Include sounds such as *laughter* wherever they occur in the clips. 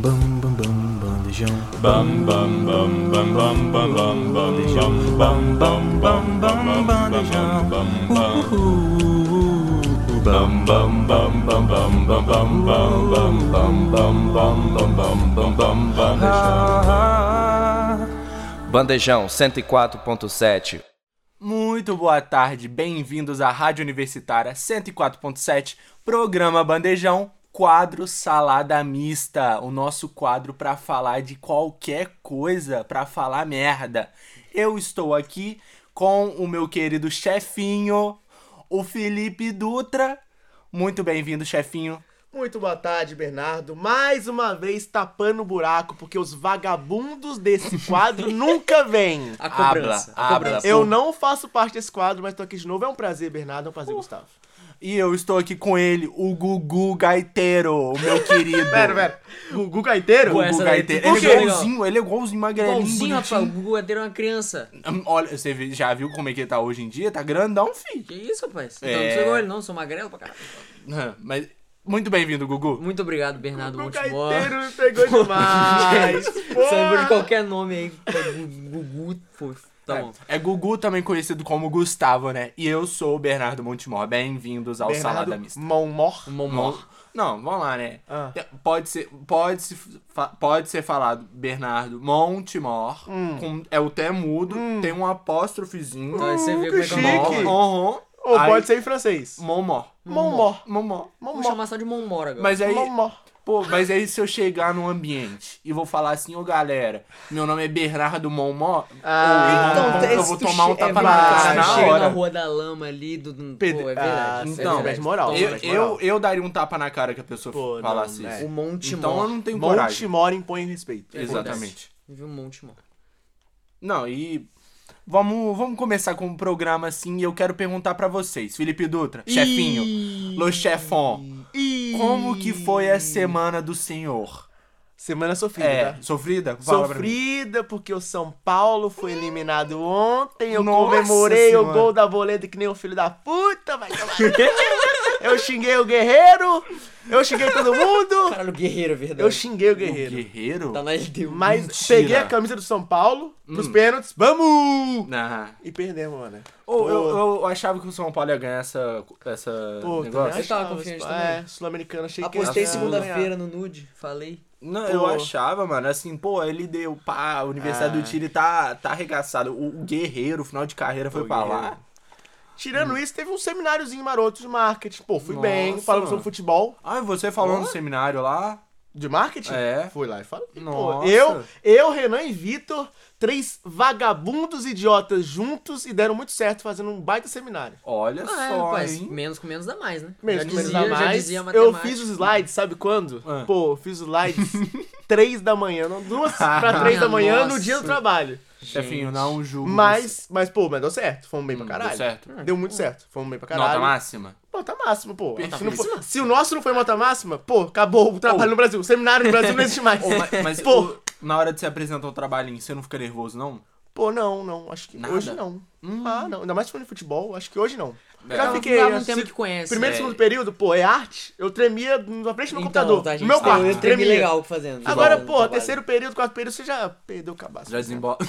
Bam bam bam bam bandejão. Bam bam bam bam bam bam bam bandejão. Bam bam bam bam bandejão. Bam bam bam bam bam bam bam bam bam bam bam bam bam bam bam bandejão. Bandejão 104.7. Muito boa tarde, bem-vindos à Rádio Universitária 104.7, programa Bandejão, quadro Salada Mista, o nosso quadro para falar de qualquer coisa, para falar merda. Eu estou aqui com o meu querido chefinho, o Felipe Dutra. Muito bem-vindo, chefinho. Muito boa tarde, Bernardo. Mais uma vez tapando o buraco, porque os vagabundos desse quadro *laughs* nunca vêm. A cobrança. A. Eu não faço parte desse quadro, mas tô aqui de novo. É um prazer, Bernardo. É um prazer, Gustavo. E eu estou aqui com ele, o Gugu Gaiteiro, o meu *laughs* querido. Pera, pera. Gugu Gaiteiro? Gugu essa daí Gaiteiro. tu Ele é igualzinho, ele é igualzinho, magrelinho, Igualzinho, rapaz. O. Google Gaiteiro é uma criança. Hum, Olha, você já viu como é que ele tá hoje em dia? Tá grandão, filho. Que isso, rapaz? Então, É. não sou igual ele, não. Sou magrelo pra caralho. Mas, muito bem-vindo, Gugu. Muito obrigado, Bernardo Gugu Montemor. Gaiteiro me pegou demais. Você lembrou de Porra. qualquer nome aí. Gu- Gugu. Pô, tá bom. É, é Gugu, também conhecido como Gustavo, né? E eu sou o Bernardo Montemor. Bem-vindos ao Salada Bernardo Mista. Monmor. Um Momó. Não, vamos lá, né? Ah. Pode ser, pode, se, pode ser falado Bernardo Montemor. Com, é o T mudo, tem um apóstrofezinho. Então aí você vê que como é que é chique. Uhum. Ou Aí- pode ser em francês. Momó. Monmor. Momó. Vamos chamar só de Momora agora. Mas aí, Monmor. pô, mas aí se eu chegar num ambiente e vou falar assim, ô galera, meu nome é Bernardo Monmó, Ah, Então, eu vou tomar um é tapa na verdade, cara na chega na hora. rua da lama ali, do... do- Pedro- Pô, é Ah, verdade. você é Então, verdade. perde moral. Eu, eu, eu daria um tapa na cara que a pessoa Pô, falasse não, isso. é. O Monte Então eu não tenho coragem. Montemor impõe respeito. Exatamente. Viu um Monte Mó. Não, e vamos, vamos começar com o programa assim e eu quero perguntar pra vocês, Felipe Dutra, chefinho, Lo Chefon, como que foi a semana do senhor? Semana sofrida, É, tá? sofrida? Sofrida porque o São Paulo foi eliminado ontem. Eu Nossa comemorei o Senhora. gol da boleta que nem o filho da puta, vai tomar. *laughs* eu xinguei o guerreiro. Eu xinguei todo mundo. Caralho, guerreiro, é verdade. Eu xinguei o O guerreiro. guerreiro? Tá na LDU. Mas Mentira. peguei a camisa do São Paulo pros pênaltis. Vamos! Nah. E perdemos, mano. Ô, eu, eu achava que o São Paulo ia ganhar essa, essa Pô, negócio. também Você tava confiante É, também? sul-americano, achei que Apostei segunda-feira no nude. Falei. Não, eu Pô. achava, mano, assim, pô, ele deu, pá, a Universidade Ah. do Chile tá, tá arregaçado. O, o Guerreiro, o final de carreira, foi O pra lá. Tirando isso, teve um semináriozinho maroto de marketing. Pô, fui bem, Nossa, falamos mano. sobre futebol. Ah, e você falou no seminário lá? De marketing? É. Fui lá e falei. Pô, Nossa. eu, eu, Renan e Vitor, três vagabundos idiotas juntos e deram muito certo fazendo um baita seminário. Olha Ah, é, só, rapaz. hein? Menos com menos dá mais, né? Mesmo já menos dizia, dá já mais. eu fiz os slides, sabe quando? Ah. Pô, fiz os slides *laughs* três da manhã, não, duas pra três da manhã no Nossa. dia do trabalho. Chefinho, não julgo. Mas, mas, pô, mas deu certo. Fomos bem Hum, pra deu caralho. certo. Deu muito certo. Fomos bem pra caralho. Nota máxima? Nota máxima, pô. Se, não for- se o nosso não foi nota máxima, pô, acabou o trabalho no Brasil. O seminário no Brasil não existe mais. Mas mas pô, ô, na hora de você apresentar o trabalhinho, você não fica nervoso, não? pô, não, não. Acho que Nada? hoje não. Ah, não. Ainda mais se for no futebol, acho que hoje não. É. Já fiquei. não, não tem muito que conhece. Primeiro e É. segundo período, pô, é arte. Eu tremia na frente do Então, computador. tá, no meu tá, quarto. Eu tremi tremia. legal fazendo. Agora, pô, trabalho. terceiro período, quarto período, você já perdeu o cabaço. Já desembola. *laughs* *laughs*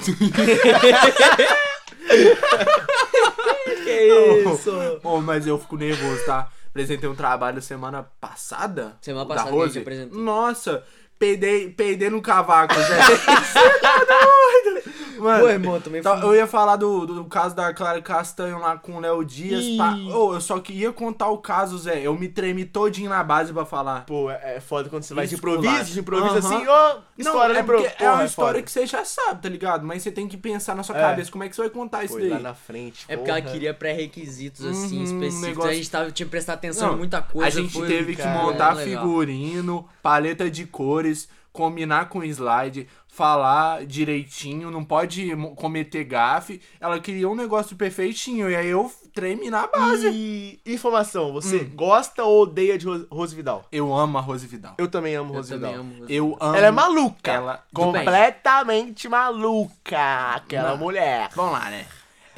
Que isso? Ô, mas eu fico nervoso, tá? Apresentei um trabalho semana passada. Semana passada Rose. gente apresentou. Nossa, peidei, peidei no cavaco, Zé. *laughs* Você tá doido? Mano, Pô, irmão, também Tá, eu ia falar do, do caso da Clara Castanho lá com o Léo Dias. Ih. pá. Ô, eu só queria contar o caso, Zé. Eu me tremi todinho na base pra falar. Pô, é é foda quando você vai de improviso, de improviso assim, ó, história, não, né, bro? é, porque é uma história foda. que você já sabe, tá ligado? Mas você tem que pensar na sua É. cabeça como é que você vai contar isso daí. lá na frente, É porque ela queria pré-requisitos, assim, Uhum, específicos. negócio- A gente tava, tinha que prestar atenção Não, em muita coisa. a gente foi- teve que cara, montar legal. figurino, paleta de cores, combinar com slide, falar direitinho, não pode cometer gafe. Ela queria um negócio perfeitinho e aí eu tremi na base. E informação, você Hum. gosta ou odeia de Ro- Rose Vidal? Eu amo a Rose Vidal. Eu também amo Eu Rose também Vidal. amo. Eu amo. Ela é maluca. Ela- completamente maluca, aquela Não. mulher. Vamos lá, né?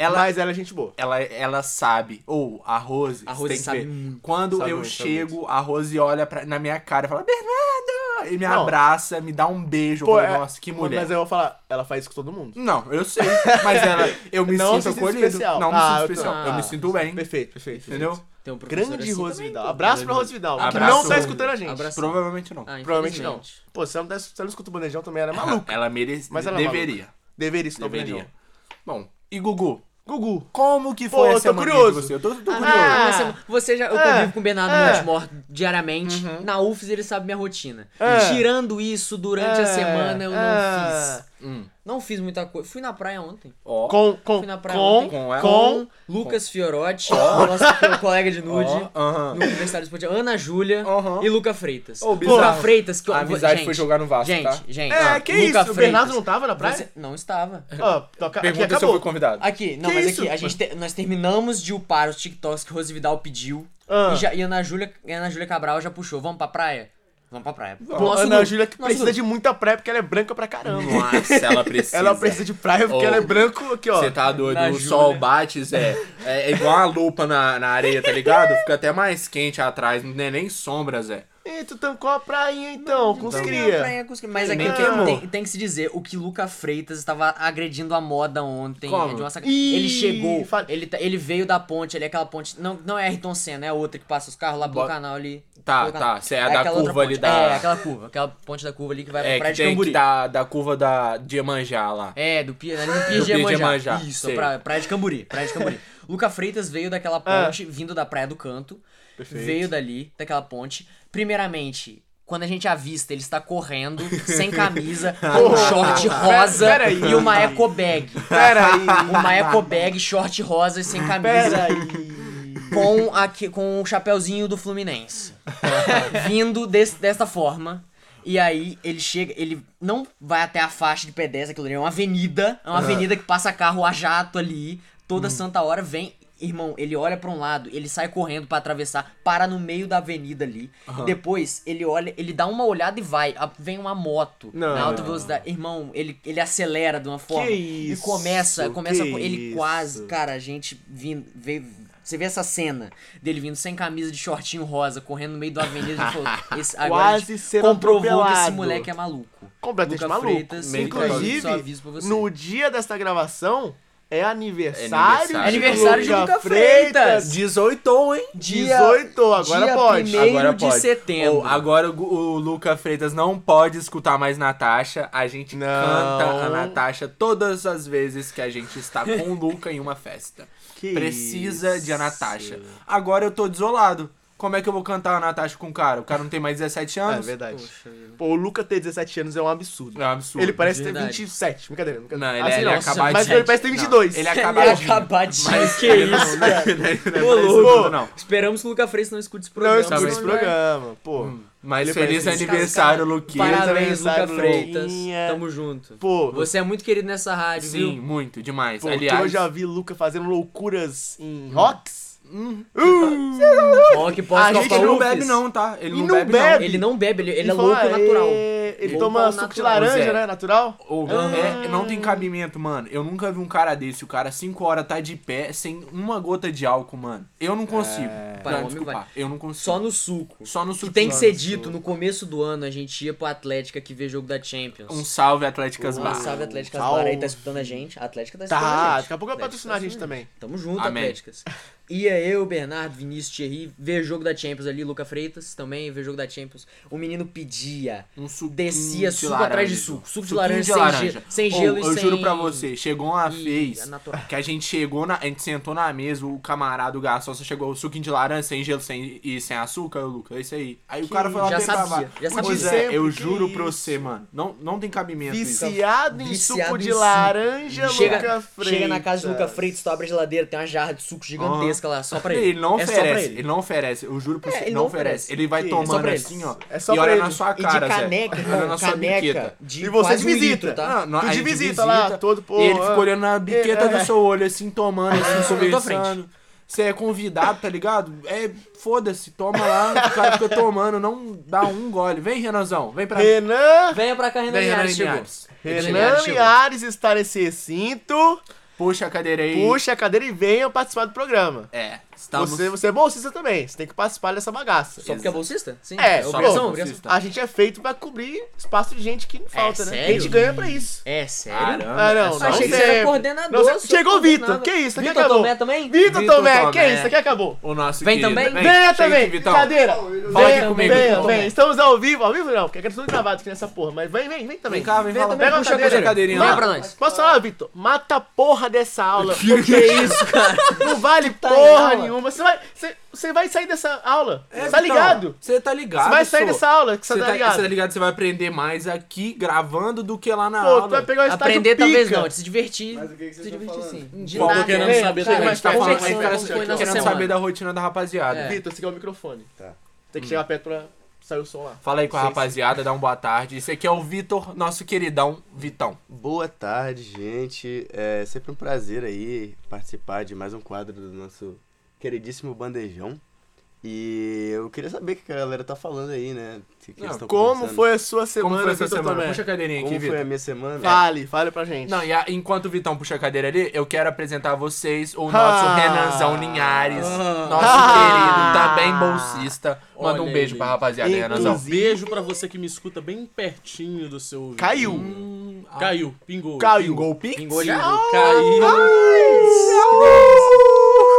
Ela, Mas ela é gente boa. ela, ela sabe, ou a Rose, A Rose tem que sabe ver. muito. Quando Sabe eu muito, chego, a Rose olha pra, na minha cara e fala: Bernardo! Ele me Não. abraça, me dá um beijo. Pô, eu falo, é- nossa, que mulher. Mas eu vou falar, ela faz isso com todo mundo. Não, eu sei. Mas ela, eu me Não sinto acolhido. especial. Não me Ah, sinto eu tô- especial. eu me Ah, sinto bem. Perfeito, perfeito. Entendeu? Tem um Grande assim Rose também, Vidal. Abraço pra Rose Vidal. Que Abraço. não tá escutando a gente. Abraço. Provavelmente não. Ah, Provavelmente não. Pô, se ela não, tá- se ela não escuta o bandejão também, ela é maluca. Ela merece. Mas ela é deveria. Deveria escutar o Deveria. bandejão. Bom, e Gugu? Gugu. Como que Pô, foi eu a tô semana curioso. de você? Eu tô, tô Ah, curioso. Ah. você, você já, eu É, convivo com o Bernardo é. Montemor diariamente. Na UFES ele sabe minha rotina. É. Tirando isso, durante a É, semana eu é. não fiz. Hum. Não fiz muita coisa. Fui na praia ontem. Ó. Com, com, Fui na praia com, ontem. Com com, Lucas Fiorotti, nosso co- colega de nude. Ó, aham. No Universitário Esportivo. Ana Júlia Aham. e Luca Freitas. Ô, Luca. Freitas, que eu- A amizade gente, foi jogar no Vasco, Gente, tá? gente. É, ah, que Luca isso? O Freitas, Bernardo não tava na praia? você- não estava. Ó, toca- aqui Pergunta se eu acabou. fui convidado. Aqui, não, Que mas isso? aqui, a gente te- nós terminamos de upar os TikToks que Rose Vidal pediu. Ah. E, já, e Ana Júlia, e a Ana Júlia Cabral já puxou. Vamos pra praia? Vamos pra praia. Pô, Ana Júlia que precisa de muita praia porque ela é branca pra caramba. Nossa, ela *laughs* precisa. Ela precisa de praia porque Ô, ela é branco aqui, ó. Você tá doido, Na o Júlia. sol bate, Zé. É, é igual uma lupa na, na areia, tá ligado? Fica até mais quente atrás, não é nem sombra, Zé. Ih, tu tancou a prainha então, com os cria. a praia com os cria. Mas aqui Nem tem, queimou. tem, tem que se dizer, o que Luca Freitas estava agredindo a moda ontem. Como? é de uma saca- Ih, ele chegou, fa- ele, tá- ele veio da ponte ali, aquela ponte. Não, não é Ayrton Senna, é outra que passa os carros lá pelo Bo- canal ali. Tá, tá, cê é a da curva ali da- É, aquela curva, aquela ponte da curva ali que vai É, pra que praia de tem Camburi. que da, da curva da, de Iemanjá lá. É, do Pia, ali no *laughs* Do Pia de de Iemanjá. Isso, pra, praia de Camburi, praia de Camburi. *laughs* Luca Freitas veio daquela É. ponte, vindo da Praia do Canto. Perfeito. Veio dali, daquela ponte. Primeiramente, quando a gente avista, ele está correndo, sem camisa, *laughs* com um short rosa Pera aí. e uma eco bag. Pera aí. Uma eco bag, short rosa e sem camisa. Pera. Com, aqui, com o chapeuzinho do Fluminense. *laughs* Vindo desse, desta forma. E aí ele chega, ele não vai até a faixa de pedestre, aquilo ali é uma avenida, é uma avenida que passa carro a jato ali, toda santa hora vem, irmão, ele olha pra um lado, ele sai correndo pra atravessar, para no meio da avenida ali. Depois ele olha, ele dá uma olhada e vai, a- vem uma moto Não. na alta velocidade. Irmão, ele, ele acelera de uma forma isso, e começa, começa que ele isso. quase, cara, a gente vindo, veio, você vê essa cena dele vindo sem camisa de shortinho rosa, correndo no meio da avenida e falou, *laughs* esse, Quase sendo comprovou que esse atropelado. moleque é maluco. Completamente Luca maluco. Freitas, Inclusive, no dia dessa gravação, é aniversário, aniversário. de Aniversário de Luca Freitas. 18, hein? 18, agora dia pode. Agora de pode. setembro. Ou, agora o, o Luca Freitas não pode escutar mais Natasha. A gente Não. canta a Natasha todas as vezes que a gente está com o Luca em uma festa. *laughs* Que Precisa de a isso. Natasha. Agora eu tô desolado. Como é que eu vou cantar a Natasha com o cara? O cara não tem mais 17 É anos? verdade. Poxa. Pô, o Luca ter 17 anos é um absurdo. É um absurdo. Ele parece ter Verdade. 27. Brincadeira, brincadeira. Não, ele, Assim ele não, é acabadinho. Mas ele parece ter 22. Não, ele é Ele é acabadinho. acabadinho, Mas que não- isso, não é- cara. não é- não é Ô, mais louco. não. Esperamos que o Luca Freitas não escute esse Não, programa. eu escuto esse programa. Pô, Mas Ele feliz aniversário, Luquinha. Parabéns, Luca aniversário, Freitas. Luquinha. Tamo junto. pô. Você é muito querido nessa rádio, Sim, viu? muito, demais. Pô, Aliás, eu já vi Luca fazendo loucuras em rocks. Ó, que A pode gente ele topar não bebe não, tá? Ele E não, não bebe, bebe. não. Ele não bebe, ele, ele é E louco natural. "É, Ele Louco toma suco de natural, laranja, Zé. né? Natural. É, não tem cabimento, mano. Eu nunca vi um cara desse. O cara 5 horas tá de pé sem uma gota de álcool, mano. Eu não consigo. Pai, Não, desculpa, eu não consigo. Só no suco. Só no Que suco. tem que ser dito, no começo do ano a gente ia pro Atlética que vê jogo da Champions. Um salve, Atléticas Um Bar. salve Atléticas Salve. Bar aí, tá escutando a gente. A Atlética tá escutando a Tá, gente. daqui a pouco vai patrocinar a gente também. Tamo junto. Atléticas. Ia eu, Bernardo, Vinícius, Thierry, ver jogo da Champions ali, Luca Freitas também, ver jogo da Champions. O menino pedia, Um descia de suco laranja. atrás de suco. Suco de laranja, de sem, laranja. Gelo, sem gelo e eu sem... juro pra você, chegou uma Ih, vez é natural. que a gente chegou na. A gente sentou na mesa, o camarada, o garçom, só chegou o suquinho de laranja, sem gelo sem, e sem açúcar, Luca, é isso aí. Aí o cara foi lá já pegar sabia, já sabia. Zé, Sempre, eu que juro pra isso? você, mano. Não, não tem cabimento isso. Viciado em Viciado suco em de suco. laranja, Chega, Luca Freitas. chega na casa do Luca Freitas, tu abre a geladeira, tem uma jarra de suco gigantesca lá, só pra *laughs* ele. Ele não é oferece, ele. ele. não oferece, eu juro pra É, você, ele não oferece. oferece. Ele vai é tomando ele. assim, ó, É só e olha ele. na sua E de cara, Zé. caneca, Olha na sua caneca biqueta. E você de um visita. litro, tá? Não, Tu de visita lá, todo, pô, E ele ah. ficou olhando na biqueta É. do seu olho, assim, tomando, assim, *laughs* conversando. Você é convidado, tá ligado? É, foda-se, toma lá, o cara fica tomando, não dá um gole. Vem, Renanzão, vem pra Renan, Venha pra cá, Renan Vem, Renan Linhares. Renan Linhares está nesse recinto. Puxa a cadeira aí. Puxa a cadeira e venha participar do programa. É, estamos... Você, você é bolsista também, você tem que participar dessa bagaça. Só porque é bolsista? Sim. É, só obrigação, bolsista. obrigação. A gente é feito pra cobrir espaço de gente que não falta, né? sério? A gente ganha pra isso. É, sério? Ah, não, é não Achei que você era coordenador. Não, Chegou o Vitor, que isso? Aqui Vitor acabou. Tomé também? Vitor Tomé, que isso? Aqui acabou. O nosso Vem querido. também? Venha chega também, aqui, Vitão. cadeira. Fala aqui comigo, venha, venha. Estamos ao vivo, ao vivo não, porque é tudo gravado aqui nessa porra, mas vem, vem, vem também. Vem cá, vem falar. Pega uma cadeira. cadeirinha lá. pra nós. Posso falar, Vitor? Mata a porra dessa aula. *laughs* Que isso, cara? Não vale tá porra aula? Nenhuma. Você vai, você, você vai sair dessa aula. É, Você tá Vitão, ligado? Você tá ligado, Você vai sair dessa aula que você Você tá tá, ligado. você tá ligado? Você vai aprender mais aqui gravando do que lá na Pô, aula. tu vai pegar o estágio Aprender pica. talvez não, de se divertir. Mas o que, que Se vocês divertir sim. De Qual nada. tô querendo Vem, saber também. A gente tá falando, querendo nossa saber semana. da rotina da rapaziada. É. Vitor, você quer o microfone. Tá. Tem que chegar perto pra sair o som lá. Fala aí com a rapaziada, dá uma boa tarde. Esse aqui é o Vitor, nosso queridão Vitão. Boa tarde, gente. É sempre um prazer aí participar de mais um quadro do nosso queridíssimo Bandejão. E eu queria saber o que a galera tá falando aí, né? Que Não, Como conversando. foi a sua Como semana, foi essa Vitor semana? Tomé? Puxa a cadeirinha aqui, Como foi a Vitor. minha semana? Fale, fale pra gente. Não, e a- enquanto o Vitão puxa a cadeira ali, eu quero apresentar a vocês o Ah. nosso Renanzão Linhares, nosso Ah. querido, também bolsista. Manda um Olha beijo pra rapaziada aí, Renanzão. Um beijo pra você que me escuta bem pertinho do seu ouvido. Caiu. Hum, ah, Caiu, pingou. Caiu. Pingou o Pix? Pingou já. Caiu.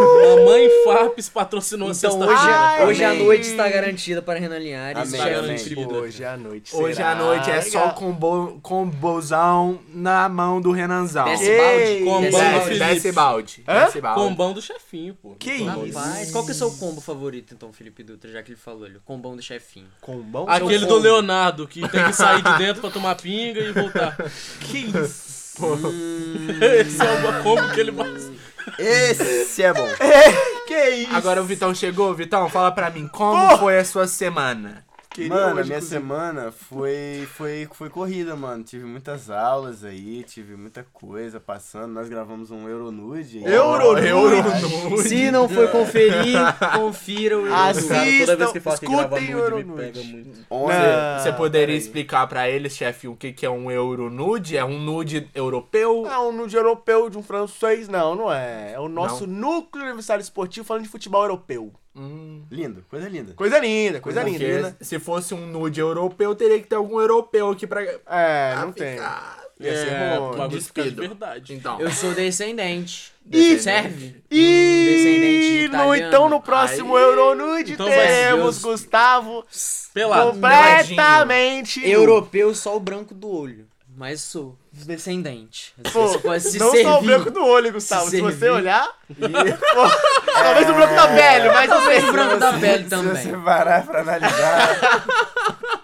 Mamãe Farpes patrocinou a Então sexta hoje, Ai, hoje a amém. noite está garantida para Renan Linhares. Amém, amém. querida. Hoje à noite. Hoje será à noite é só combo, combozão na mão do Renanzão. Desce balde. Combão Desce balde. Desce. Combão do chefinho, pô. Que Combão. isso? Rapaz, qual que é o seu combo favorito, então, Felipe Dutra, já que ele falou ali? O combão do chefinho. Combão? Aquele do. Leonardo, que tem que sair de dentro pra tomar pinga e voltar. *laughs* Que isso? *laughs* Esse é o combo que ele mais... Esse é bom. *laughs* Que isso? Agora o Vitão chegou. Vitão, fala pra mim, como foi a sua semana? Queria Mano, a minha inclusive. semana foi, foi, foi corrida, mano. Tive muitas aulas aí, tive muita coisa passando. Nós gravamos um Euronude. aí. Euronude. Euronude. Se não for conferir, *laughs* confira o Assista, Cara, toda vez que fala que grava escutem nude, me Euronude. pega muito. Ontem- Não. Você poderia explicar pra eles, chefe, o que, que é um Euronude? É um nude europeu? É um nude europeu de um francês, não, não é. É o nosso núcleo universitário esportivo falando de futebol europeu. Hum, Lindo, coisa linda. Coisa linda, coisa porque linda. se fosse um nude europeu, teria que ter algum europeu aqui pra... É, não tem. Ah, Ia ser É, bagulho fica de verdade. Então, Eu sou descendente. Ih, Serve? E Descendente de no, então no próximo Aí- Euronude Então ser teremos. Gustavo Pelado. completamente. Europeu, só o branco do olho. Mas sou descendente. Pô, Você pode se não servir. só o branco do olho, Gustavo. Se, Se você olhar. Pô, *laughs* talvez o branco da pele, mas Talvez assim, o branco da pele Se também. você parar pra analisar. *laughs*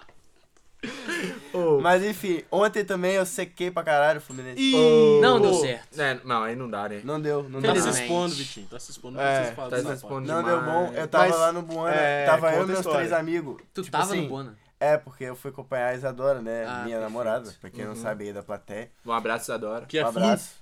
Mas enfim, ontem também eu sequei pra caralho o Fluminense. Ih, Não pô. deu certo. é, não, aí não dá, né? Não deu, não Tá deu. se Felizmente. expondo, Vitinho. Tá se expondo. Não É, tá se expondo. Não deu bom. Eu tava Mas, lá no Buana, é, tava eu e meus história. três amigos. Tu Tipo tava assim, no Bona? É, porque eu fui acompanhar a Isadora, né? Ah, minha perfeito. namorada, pra quem não sabe aí da plateia. Um abraço, Adora. Que é um abraço.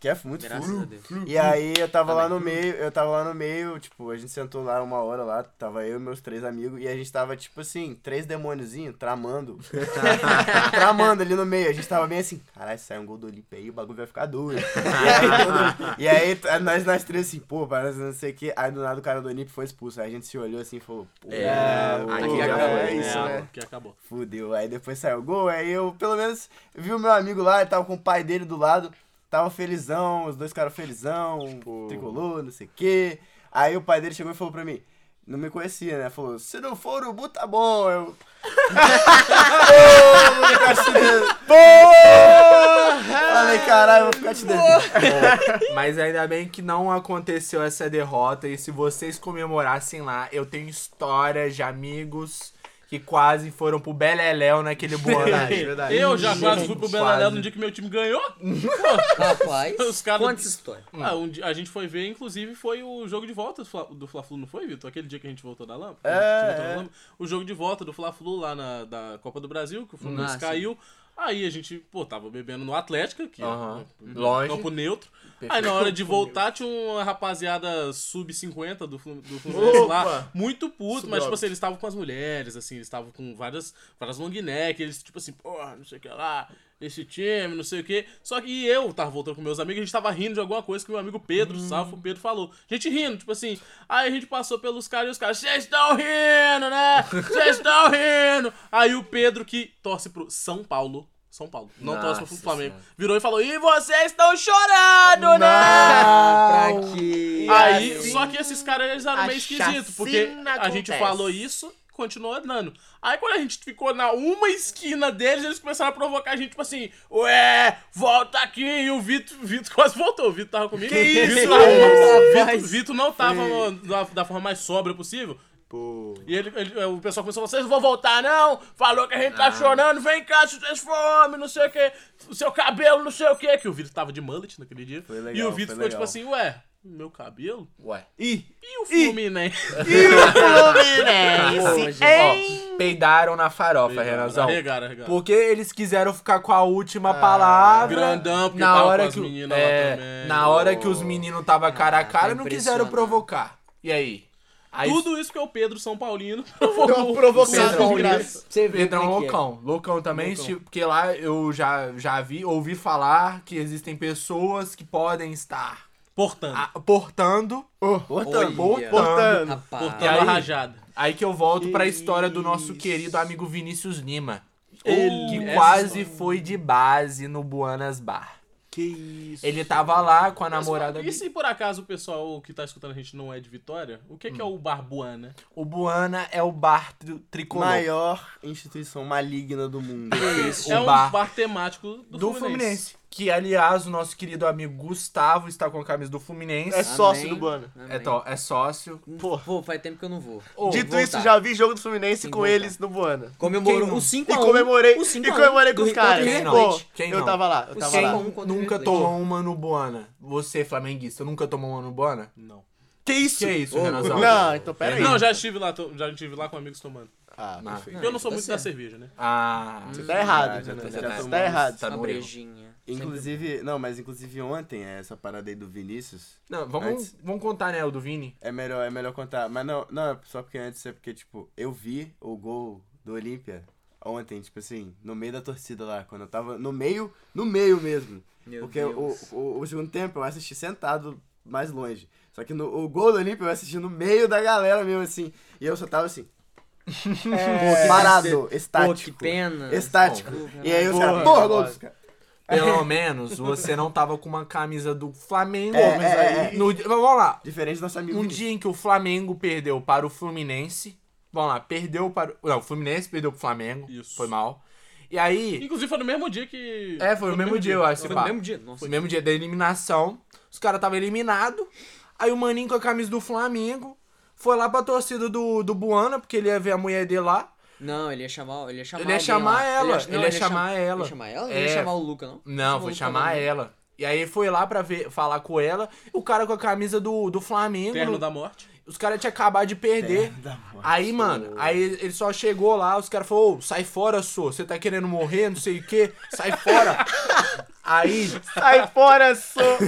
Que é muito Graças furo. a Deus. E aí eu tava lá no meio, eu tava lá no meio, tipo, a gente sentou lá uma hora lá, tava eu e meus três amigos, e a gente tava, tipo assim, três demôniozinhos tramando. *laughs* tramando ali no meio. A gente tava bem assim, caralho, se sair um gol do Olímpia aí, o bagulho vai ficar doido. e aí, todo- e aí, t- nós, nós três assim, pô, parece não sei o que. Aí do nada o cara do Olímpio foi expulso. Aí a gente se olhou assim e falou, pô, É, pô, aqui Pô, é foi, isso, É, né? Que acabou. Fudeu. Aí depois saiu o gol, aí eu, pelo menos, vi o meu amigo lá, ele tava com o pai dele do lado, tava felizão, os dois caras felizão, tricolor, não sei o quê. Aí o pai dele chegou e falou pra mim, não me conhecia, né? Falou, se não for o urubu, tá bom. Eu. Ô, vou ficar te devendo. Falei, caralho, vou ficar te devendo. Mas ainda bem que não aconteceu essa derrota. E se vocês comemorassem lá, eu tenho histórias de amigos que quase foram pro Beleléu naquele. *laughs* Verdade, verdade. Eu já quase fui pro. Beleléu no dia que meu time ganhou. *laughs* Rapaz, Os caras- conta essa história. Ah, um dia- a gente foi ver, inclusive, foi o jogo de volta do Fla- do Fla-Flu, não foi, Vitor? Aquele dia que a gente voltou da Lama? É, é. O jogo de volta do Fla-Flu lá na da Copa do Brasil, que o Fluminense Ah, sim. Aí a gente, pô, tava bebendo no Atlético, que Aham. é um Longe. campo neutro. Aí na hora de voltar tinha uma rapaziada sub-50 do, do Fluminense lá, muito puto, mas tipo assim, eles estavam com as mulheres, assim, eles estavam com várias, várias long neck, eles tipo assim, porra, não sei o que lá. Esse time, não sei o quê. Só que eu tava voltando com meus amigos, a gente tava rindo de alguma coisa que meu amigo Pedro, Hum. Salvo Pedro, falou. A gente rindo, tipo assim. Aí a gente passou pelos caras e os caras, vocês estão rindo, né? Vocês estão *laughs* rindo. Aí o Pedro, que torce pro São Paulo. São Paulo, não Nossa torce pro Flamengo. Senhora. Virou e falou: E vocês estão chorando, né? Pra quê? Aí, assim, só que esses caras eles eram meio esquisitos, porque chacina a gente acontece. falou isso continuou andando. Aí quando a gente ficou na uma esquina deles, eles começaram a provocar a gente, tipo assim, ué, volta aqui, e o Vitor, Vitor *laughs* quase voltou, o Vitor tava comigo. Que isso, Vitor, rapaz? Vitor, Vitor não tava da, da forma mais sóbria possível. Pô. E ele, ele- o pessoal começou a falar, vocês não vão voltar não? Falou que a gente tá chorando, vem cá se vocês fome, não sei o que, o seu cabelo, não sei o que. Que o Vitor tava de mullet naquele dia. Foi legal, e o Vitor foi ficou tipo legal. assim, ué, meu cabelo? Ué. Ih, *laughs* E o Fluminense? e o Fluminense, hein? Ó, peidaram na farofa, Renanzão. Arregaram, arregaram. Porque eles quiseram ficar com a última palavra. grandão, porque na tava hora que meninas lá é, também. Na hora que os meninos tava cara a cara, tá não quiseram provocar. E aí? Aí Tudo isso porque o Pedro São Paulino *laughs* provocou. de graça. Você vê Pedrão como é que é. loucão. Loucão também, tipo, porque lá eu já, já vi, ouvi falar que existem pessoas que podem estar Portando. ah, portando. Portanto, portando. Portando. Rapaz. Portando aí? a rajada. Aí que eu volto pra Que história do nosso querido amigo Vinícius Lima. Ele- que quase história. foi de base no Buanas Bar. Que isso. Ele tava lá com a Mas, namorada E se por acaso o pessoal que tá escutando a gente não é de Vitória, o que, que é Hum. o Barbuana? O Buana é o bar tri- tricolor. maior instituição maligna do mundo. O é um bar bar, temático do, do Fluminense. Que, aliás, o nosso querido amigo Gustavo está com a camisa do Fluminense. É sócio Amém. do Buana. É, to- é sócio. Pô. Pô, faz tempo que eu não vou. Ô, Dito voltar. isso, já vi jogo do Fluminense com que eles no Buana. Comemorou Quem não? o 5 E a 1 comemorei, o 5 e a 1 comemorei com os caras. River não? Pô, Quem eu tava lá, eu tava quem lá. Nunca tomou uma no Buana. Você, flamenguista, nunca tomou uma no Buana? Não. Que isso? Que isso? Não, então pera aí. Não, já estive lá, tô- já estive lá com amigos tomando. Ah, Não. perfeito. Porque eu não sou tá muito da cerveja, né? Ah, Você tá errado, já né? tá- Você tá, tomamos. errado. tá no brejinha. Inclusive, não, mas inclusive ontem, essa parada aí do Vinícius, Não, vamos, Antes- vamos contar, né, o do Vini. é melhor, é melhor contar. Mas não, não, é só porque antes é porque, tipo, eu vi o gol do Olímpia ontem, tipo assim, no meio da torcida lá, quando eu tava no meio, no meio mesmo. Meu porque o, Deus. o, o segundo tempo eu assisti sentado mais longe. Só que no, o gol do Olímpia eu assisti no meio da galera mesmo, assim. E eu só tava assim, *laughs* É, parado, Pô, que estático. pena. Estático. E aí os caras, porra, gol dos caras. Pelo menos você não tava com uma camisa do Flamengo. É, mas é, aí- é. no dia- vamos lá. Diferente do nosso amigo Um Vinícius. dia em que o Flamengo perdeu para o Fluminense. Vamos lá, perdeu para. o- Não, o Fluminense perdeu pro Flamengo. Isso. Foi mal. E aí. Inclusive foi no mesmo dia que. É, foi no mesmo dia, eu acho. Foi no mesmo dia. Nossa. Foi no mesmo dia da eliminação. Os caras estavam eliminados. Aí o maninho com a camisa do Flamengo foi lá pra torcida do, do Buana, porque ele ia ver a mulher dele lá. Não, ele ia chamar, ele ia chamar Ele ia chamar ela, não, ele ia chamar cham- ela. Ele ia chamar ela? Ele ia chamar o Luca, não? Não, foi chamar ela. E aí foi lá pra ver, falar com ela. O cara com a camisa do, do Flamengo. Terno da morte. Os caras tinham acabado de perder. Aí, mano, aí ele só chegou lá, os caras falaram, ô, sai fora, sô, você tá querendo morrer, não sei o quê, sai fora. *laughs* aí, Sai fora, sou.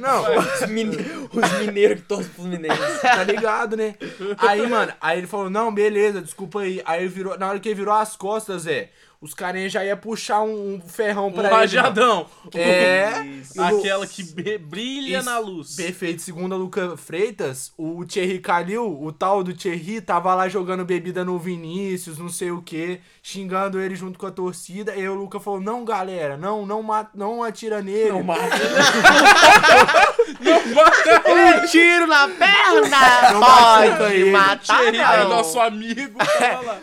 não, Os, mine... Os mineiros que torcem pro Fluminense. tá ligado, né? Aí, mano, aí ele falou, não, beleza, desculpa aí. Aí ele virou, na hora que ele virou as costas, Zé, os carinhas já iam puxar um, um ferrão Um pra ele. mano. rajadão. É. Aquela que brilha Isso, na luz. Perfeito. Segundo a Luca Freitas, o Thierry Calil, o tal do Thierry, tava lá jogando bebida no Vinícius, não sei o que, xingando ele junto com a torcida. E aí o Luca falou: Não, galera, não, não, mata, não atira nele. Não mata. *laughs* Um *laughs* tiro na perna! Não Pode ele. matar, Thierry, que é não. nosso amigo, tava lá.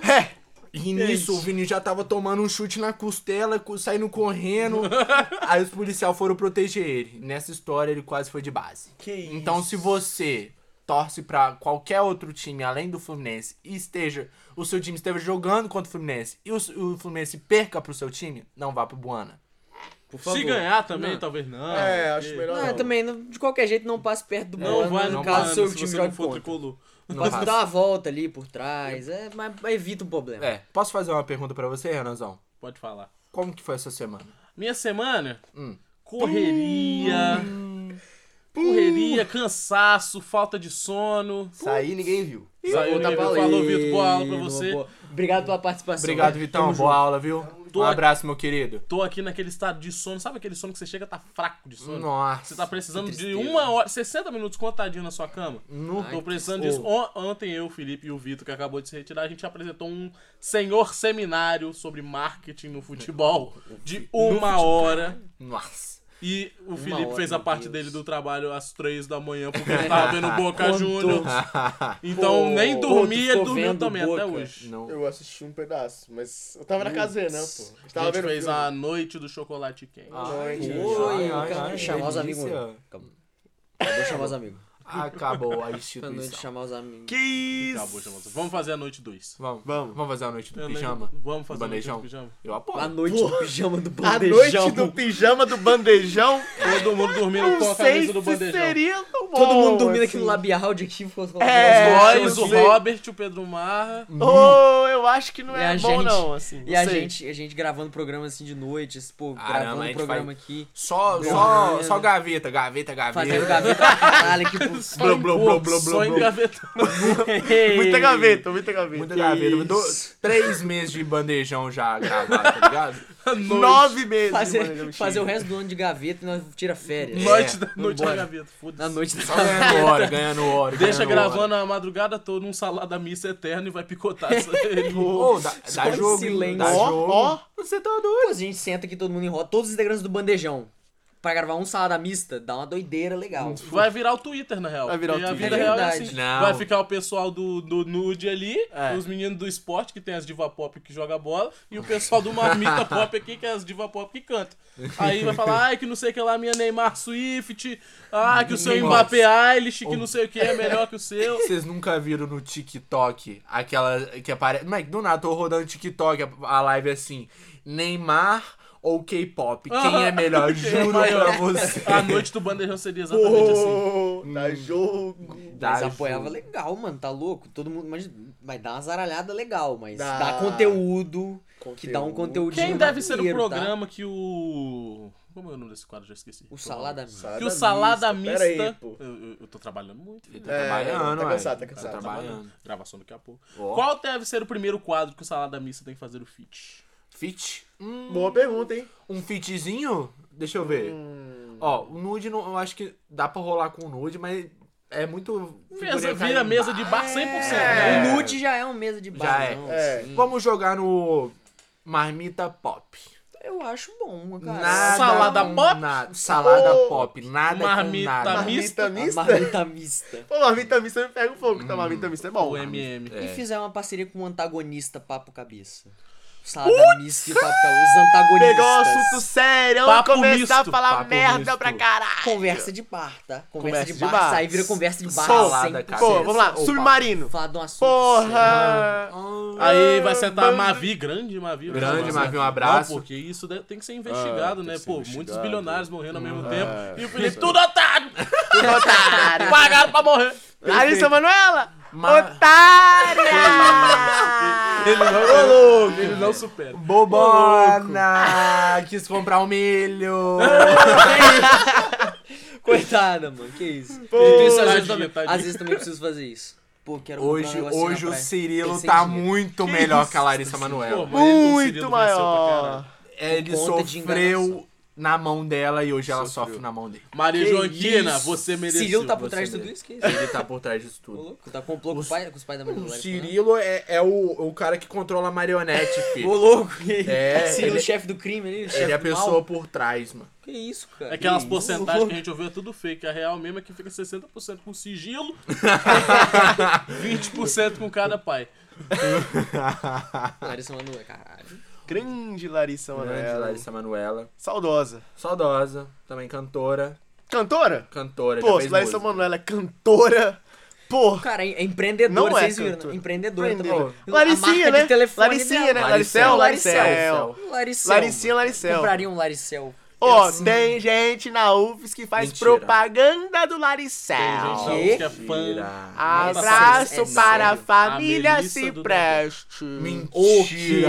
E nisso, o Vini já tava tomando um chute na costela, co- saindo correndo. *laughs* aí os policiais foram proteger ele. Nessa história, ele quase foi de base. Que isso. Então, se você torce pra qualquer outro time além do Fluminense e esteja o seu time esteja jogando contra o Fluminense e o, o Fluminense perca pro seu time, não vá pro Buana. Por favor. Se ganhar também, Não. talvez não. É, acho melhor Não, não. também, não- de qualquer jeito, não passe perto do Não Buana, vai no caso Buana seu se time você joga não for tricolor. Pode dar uma volta ali por trás, é, mas evita o problema. É, posso fazer uma pergunta pra você, Renanzão? Pode falar. Como que foi essa semana? Minha semana, Hum. correria, Correria, cansaço, falta de sono. Saí ninguém viu. Saiu, Voltar né? pra Falou, Vitor, boa aula pra você. boa. Obrigado pela participação. Obrigado, Vitão. Boa aula, viu? Tô Um aqui- abraço, meu querido. Tô aqui naquele estado de sono. Sabe aquele sono que você chega e tá fraco de sono? Nossa. Você tá precisando de uma hora, 60 minutos contadinho na sua cama? No... Tô precisando disso. On- Ontem eu, Felipe e o Vitor, que acabou de se retirar, a gente apresentou um senhor seminário sobre marketing no futebol *laughs* de uma hora. Nossa. E o Uma Felipe hora, fez a parte Deus. dele do trabalho às três da manhã, porque ele tava vendo Boca. *laughs* Juniors. *laughs* Então Pô, nem dormia, ele dormiu também até Boca? hoje. Não. Eu assisti um pedaço, mas eu tava na casa dele, né, pô? A gente A gente vendo fez filme. a noite do chocolate quente. Noite. Oi, Ai, ai, cara, ai, chamar os amigos. Acabou. Acabou chamar os amigos. Acabou a *laughs* Pra noite instituição. chamar os amigos. Que isso? Acabou, chamando. Vamos fazer a noite 2. Vamos, Vamos. vamos fazer a noite do pijama? Vamos fazer a noite do bandejão? pijama. Eu A apoio. noite do pijama do A bandejão. noite do pijama do bandejão. Todo mundo dormindo com a camisa do bandejão. seria tão bom. Todo mundo dormindo aqui assim. no labial de aqui. ficou- É, Nós, eu o. Robert, o Pedro Marra. Oh, acho que não E é a bom, gente- não, assim. E não a sei. gente, a gente gravando programa assim de noite, esse, pô, Caramba, a gravando gente programa faz- aqui, Só, só, só gaveta, gaveta, gaveta. fazendo gaveta pra caralho aqui pro Blá, blá, blá, blá, Só. Muita gaveta, muita gaveta. Muita gaveta. Três meses de bandejão já gravado, tá ligado? *laughs* Nove meses. fazer, fazer o resto do ano de gaveta e nós tira férias. Noite, É, da, noite da gaveta. Foda-se. Na noite da Só ganhando hora, ganhando hora. Deixa ganhando hora. gravando a madrugada toda um salada missa eterno e vai picotar. *laughs* Ô, dá, Só dá em jogo, silêncio. dá Ó, jogo. ó. Você tá doido. Pô, a gente senta aqui, todo mundo enrola. Todos os integrantes do bandejão. Pra gravar um salada mista, dá uma doideira legal. Vai virar o Twitter, na real. Vai virar o Porque a Twitter. vida É real é verdade. assim. Não. Vai ficar o pessoal do, do nude ali, É. os meninos do esporte, que tem as diva pop que joga bola, e o pessoal do marmita *laughs* pop aqui, que é as diva pop que canta. Aí vai falar, ai, que não sei o que lá, minha Neymar Swift, ah, que o seu Nossa. Mbappé Eilish, que não sei o que é melhor que o seu. *laughs* Vocês nunca viram no TikTok aquela que aparece. Mas do nada, tô rodando TikTok, a- a live assim. Neymar ou K-pop? Quem é melhor? *laughs* É Juro pra você. A noite do bandejão seria exatamente assim. Pô, dá jogo. Dá Mas apoiava jogo. legal, mano, tá louco? Todo mundo, mas vai dar uma zaralhada legal, mas Dá. dá, conteúdo, que dá um Conteúdo. Quem deve ser o tá? programa que o. Como é o nome desse quadro? Já esqueci. O salada mista. Que o salada mista. Pera aí, pô. eu, eu- eu tô trabalhando muito. Ele tá É, trabalhando, tá cansado, tá cansado. Tá trabalhando. Gravação daqui a pouco. Ó. Qual deve ser o primeiro quadro que o salada mista tem que fazer o feat? Fit? Hum, Boa pergunta, hein? um fitzinho? Deixa eu ver. Hum. Ó, o nude não, eu acho que dá pra rolar com o nude, mas é muito. Mesa, vira mesa de bar 100%. É. Né? O nude já é uma mesa de Já é. bar, É. Vamos jogar no Marmita Pop. Eu acho bom, cara. Nada Salada pop? Nada. Salada Oh. pop. Nada Marmita com nada. mista. Marmita mista? marmita mista. Pô, marmita mista me pega um pouco, tá? Marmita mista é bom. O MM. É. E fizer uma parceria com um antagonista papo cabeça. Salada mista e papo cabeça. Os antagonistas. Pegou um assunto sério, Papo começar misto, a falar papo merda misto. pra caralho. Conversa de bar, tá? Conversa, Conversa de de bar. bar. Isso aí vira conversa de bar. Salada, cara. Pô, vamos lá, submarino. falar de um assunto Porra! Aí vai sentar a banda- Mavi, grande Mavi. vai Grande. Mavi, um abraço. Não, porque isso deve- tem que ser investigado, Ah, né? ser Pô, investigado. muitos bilionários morrendo ao mesmo É, tempo. E o Felipe, tudo otário! Tudo otário. *laughs* Pagaram pra morrer! Larissa Manoela! Ma- Otária! *laughs* Ele não, ele não supera. Bobona! Quis comprar um milho! *laughs* Coitada, mano. Que isso? Pô, isso às, vezes tadinha, também, tadinha. às vezes também preciso fazer isso. Pô, quero comprar um Hoje, hoje o. Cirilo tá dinheiro. muito melhor que a Larissa Manoela. mas Muito maior. caralho. Ele sofreu. Na mão dela e hoje ela Sofreu. sofre na mão dele. Maria Que Joaquina, isso? você mereceu. Cirilo tá por trás de tudo isso? Que isso? Ele tá por trás disso tudo. louco, tá com, o pai, com os pais da Maria O Dolores, Cirilo é, é o, o cara que controla a marionete, *laughs* né? Ô, filho. louco. É, *laughs* Cirilo, ele- chefe do crime ali. Ele chefe é a pessoa mal. por trás, mano. Que isso, cara? Aquelas Que porcentagens isso? que a gente ouviu é tudo fake. A real mesmo é que fica 60% com sigilo, *laughs* 20% com cada pai. Larissa Manoela, caralho. Grande Larissa Grande Manoela. Larissa Manoela. Saudosa. Saudosa, também cantora. Cantora? Cantora, Pô, Larissa. Manoela é cantora. Pô, Cara, é é empreendedora, Não é vocês viram? cantora. Empreendedora Empreendedora. também. Laricinha, né? Laricinha, dela. né? Laricel, Laricel, Laricel. Laricel. Laricel. Laricinha, Laricel. Compraria um Laricel. Ó, Assim. tem gente na UFS que faz Mentira. propaganda do Tem Laricel. gente Quê? que é fã. Abraço É para a sério. família A se preste. Mentira. O quê?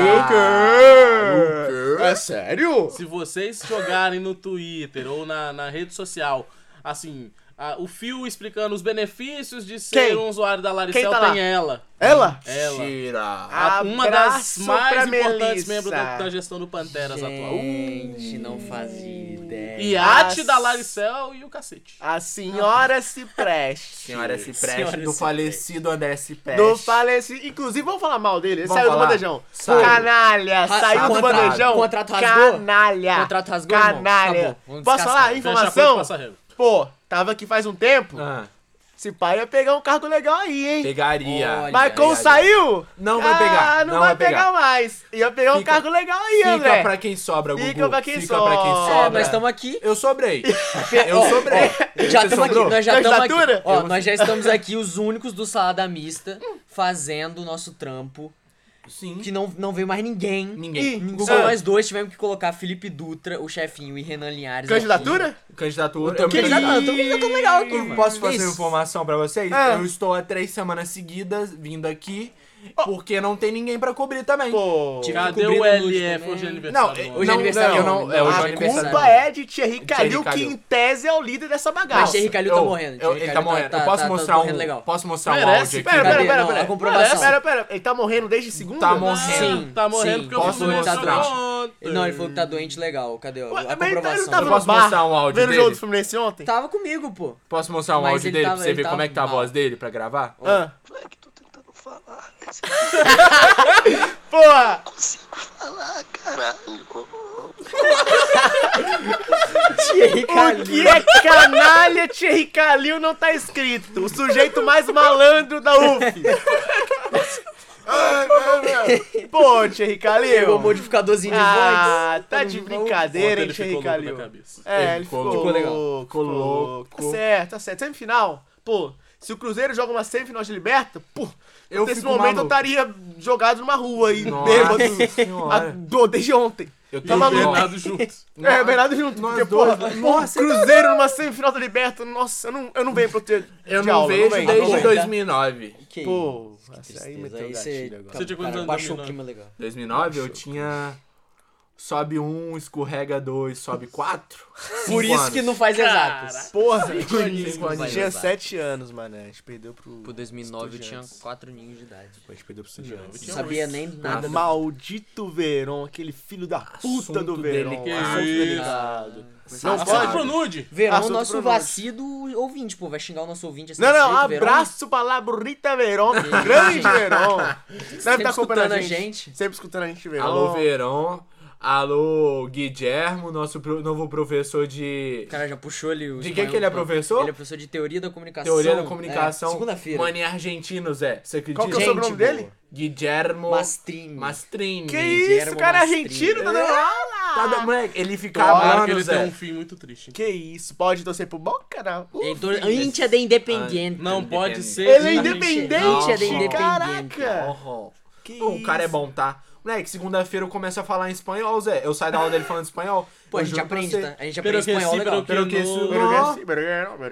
É sério? Se vocês jogarem no Twitter ou na, na rede social, assim, a- o fio explicando os benefícios de ser Quem? um usuário da Quem Laricel tá lá? tem ela. Ela? Ela. Tira. A- uma das Abraço mais importantes Melissa. membros da, da gestão do Panteras atual. Gente, não fazia ideia. Iate As- da Laricel e o cacete. A senhora se preste. *laughs* Senhora se preste Senhora do se falecido André se preste. Do falecido. Inclusive, vamos falar mal dele. Ele Vamos saiu falar? do bandejão. Saiu. Canalha. Ra- saiu do contrato- bandejão. contrato rasgou? Canalha. Contrato rasgou, irmão? Canalha. Acabou. Vamos Posso descascar. falar? Fecha Informação? passa régua. Pô, tava aqui faz um tempo. Ah, Esse pai ia pegar um cargo legal aí, hein? pegaria. Olha. Mas como Pegaria. saiu? Não vai pegar, Ah, não, não vai, vai pegar pegar. mais. Ia pegar um Fica- cargo legal aí, Fica André. pra quem sobra, Gugu. Fica pra quem Fica pra quem sobra. É, sobra. nós estamos aqui. Eu sobrei. *laughs* Eu sobrei. ó, já Você estamos aqui, nós já estamos aqui. Ó, nós já estamos aqui os únicos do Salada Mista fazendo o nosso trampo. Sim. Que não, não veio mais ninguém. Ninguém. Ninguém. Ah. Só nós dois tivemos que colocar Felipe Dutra, o chefinho, e Renan Linhares. Candidatura? aqui. Candidatura. Eu tô candidato, eu tô candidato legal aqui, Eu posso fazer isso? uma informação pra vocês? Ah. Eu estou há três semanas seguidas vindo aqui porque não tem ninguém pra cobrir também. Pô. Tive- Cadê o Lute LF também. hoje é Não, aniversário? é- do Hoje é não, aniversário. eu não- é, hoje é A aniversário. culpa é de Thierry Calil, que em tese é o líder dessa bagaça. Mas Thierry Calil tá Eu- morrendo. eu- ele tá morrendo. tá- eu posso tá- tá mostrar um. morrendo legal. Posso mostrar um Merece. áudio aqui? Pera, pera, pera, Não, pera. comprovação. Pera, pera. Ele tá morrendo desde segunda? Tá morrendo. Sim, Tá morrendo sim. porque eu Posso fui tá mostrar? doente. ontem. Não, ele falou que tá doente legal. Cadê? a mas ele comprovação. Eu posso mostrar um áudio vendo o jogo do Fluminense ontem? Tava comigo, pô. Posso mostrar um áudio ele dele pra você ver como é que tá a voz dele pra gravar? Ah. Moleque, tô falar, mas *laughs* Porra! falar, caralho. Thierry O Calil. que é canalha Thierry Calil não tá escrito. O sujeito mais malandro da UF. Pô, Thierry Pegou o Calil. modificadorzinho de voz. Ah, tá de brincadeira, hein, Thierry Calil. É, Ele ficou ficou, legal. louco. Ficou louco. Tá certo, tá certo. Semifinal, pô, se o Cruzeiro joga uma semifinal de liberta, pô, Eu nesse momento eu maluco. estaria jogado numa rua aí, bêbado. desde ontem. Eu E tô o maluco. Bernardo juntos. É, Bernardo junto. nós Porque, dois, porra, nossa, Cruzeiro numa semifinal da Liberta, nossa, eu não, eu não venho pro ter Eu de não aula, vejo desde não venho. 2009. Que Pô, que aí meteu Aí o você, gatilho agora. Você tinha cara, quantos anos, baixou o clima legal. 2009 eu tinha. Sobe um, escorrega dois, sobe quatro. Por isso anos. que não faz exatas. Porra, Por isso não tinha exatas. sete anos, mano. A gente perdeu pro. Por 2009 eu tinha. 4 ninhos de idade. A gente perdeu pro Estudiantes. Não sabia nem nada. Maldito Verón, aquele filho da puta Assunto do Verón. delicado. Não pode? pro nude. Verão, Assunto nosso pro vacido ouvinte, pô. Vai xingar o nosso ouvinte assim. Não, não, abraço pra lá, burrita Verón, *laughs* grande Verón. Deve Sempre estar acompanhando escutando a gente. gente. Sempre escutando a gente, Verón. Alô, Verão. Alô, Guilhermo, nosso pro- novo professor de. O cara já puxou ali o. De que que ele é professor? Ele é professor de teoria da comunicação. Teoria da É, comunicação. Segunda-feira. Mano, é argentino, Zé. Você acredita? Qual que é o sobrenome dele? Guilhermo Mastrini. Mastrini. Que Guilhermo isso, cara é Mastrini. argentino, tá dando Tá aula. da- moleque, ele fica Tomara que ele Zé. tem um fim muito triste. Que isso, pode torcer pro Boca, não? Então, Íntia de Independiente. Não pode Independente. ser. Ele é independente. independente, Íntia de Independiente. caraca. Uhum. Que Pô, o cara é bom, tá? Moleque, segunda-feira eu começo a falar em espanhol, Zé. Eu saio da aula dele falando espanhol. Pô, a gente aprende, tá? A gente aprende espanhol legal. pero Pero que isso-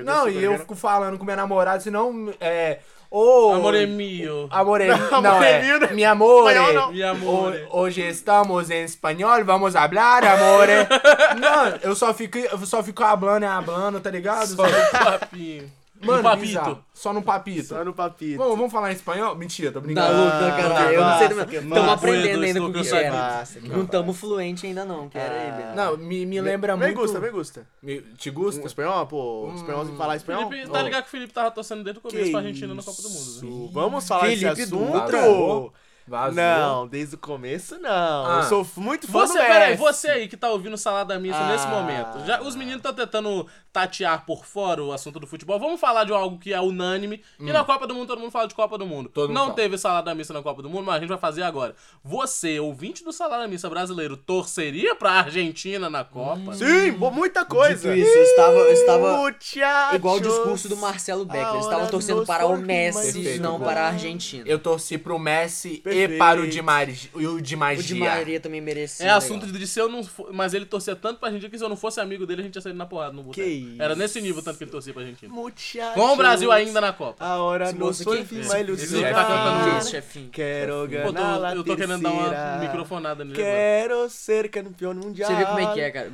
Não. e eu fico falando com minha namorada, senão é. Ô, Amor é mio. Amore, *laughs* Não, é é. mio, não. Mi amore. Espanhol não. Mi amore. Ho- Hoje estamos em espanhol, vamos hablar, amore. *laughs* não, eu só fico, eu só fico hablando e hablando, tá ligado? Só no papinho. Mano, no papito. bizarro. Só no papito. Só no papito. Vamos, vamos falar em espanhol? Mentira, tô Tá brincando. louco, né, cara? Eu não sei. massa, que Estamos massa. aprendendo ainda com o. Massa, que Não estamos fluente ainda não, que era ele. Não, me, me lembra Me muito... gusta, me gusta. Me- Te gusta? Um espanhol, pô, um espanhol sem falar espanhol. Felipe, tá ligado que o Felipe tava torcendo desde o começo pra Argentina na Copa do Mundo. né? Vamos falar desse Felipe assunto? Vazou. Não, desde o começo não. Ah. Eu sou muito fã Você, do peraí, Messi. você aí que tá ouvindo Salada Mista Ah. nesse momento. Já, os meninos estão tentando tatear por fora o assunto do futebol. Vamos falar de algo que é unânime. E na Copa do Mundo todo mundo fala de Copa do Mundo. Hum. Todo mundo Não fala. teve Salada Mista na Copa do Mundo, mas a gente vai fazer agora. Você, ouvinte do Salada Mista brasileiro, torceria pra Argentina na Copa? Sim, pô, muita coisa. Dito isso, eu estava, eu estava Muchachos. igual o discurso do Marcelo Beckler. Eles estavam torcendo para o. Messi, Perfeito. não para a Argentina. Eu torci pro Messi Perfeito. E para o de, Mari, o de O de Maria também merecia. É legal. assunto de se eu não. Mas ele torcia tanto pra Argentina que se eu não fosse amigo dele, a gente ia sair na porrada no boteco. isso. Era nesse nível tanto que ele torcia pra Argentina. Muchachos, Com o Brasil ainda na Copa. A hora não foi mais ilusionar. tá cantando Que isso, chefinho? Quero Pô, tô- ganhar eu tô querendo dar uma microfonada nele agora. Quero ser campeão mundial. Você vê como é que é, cara.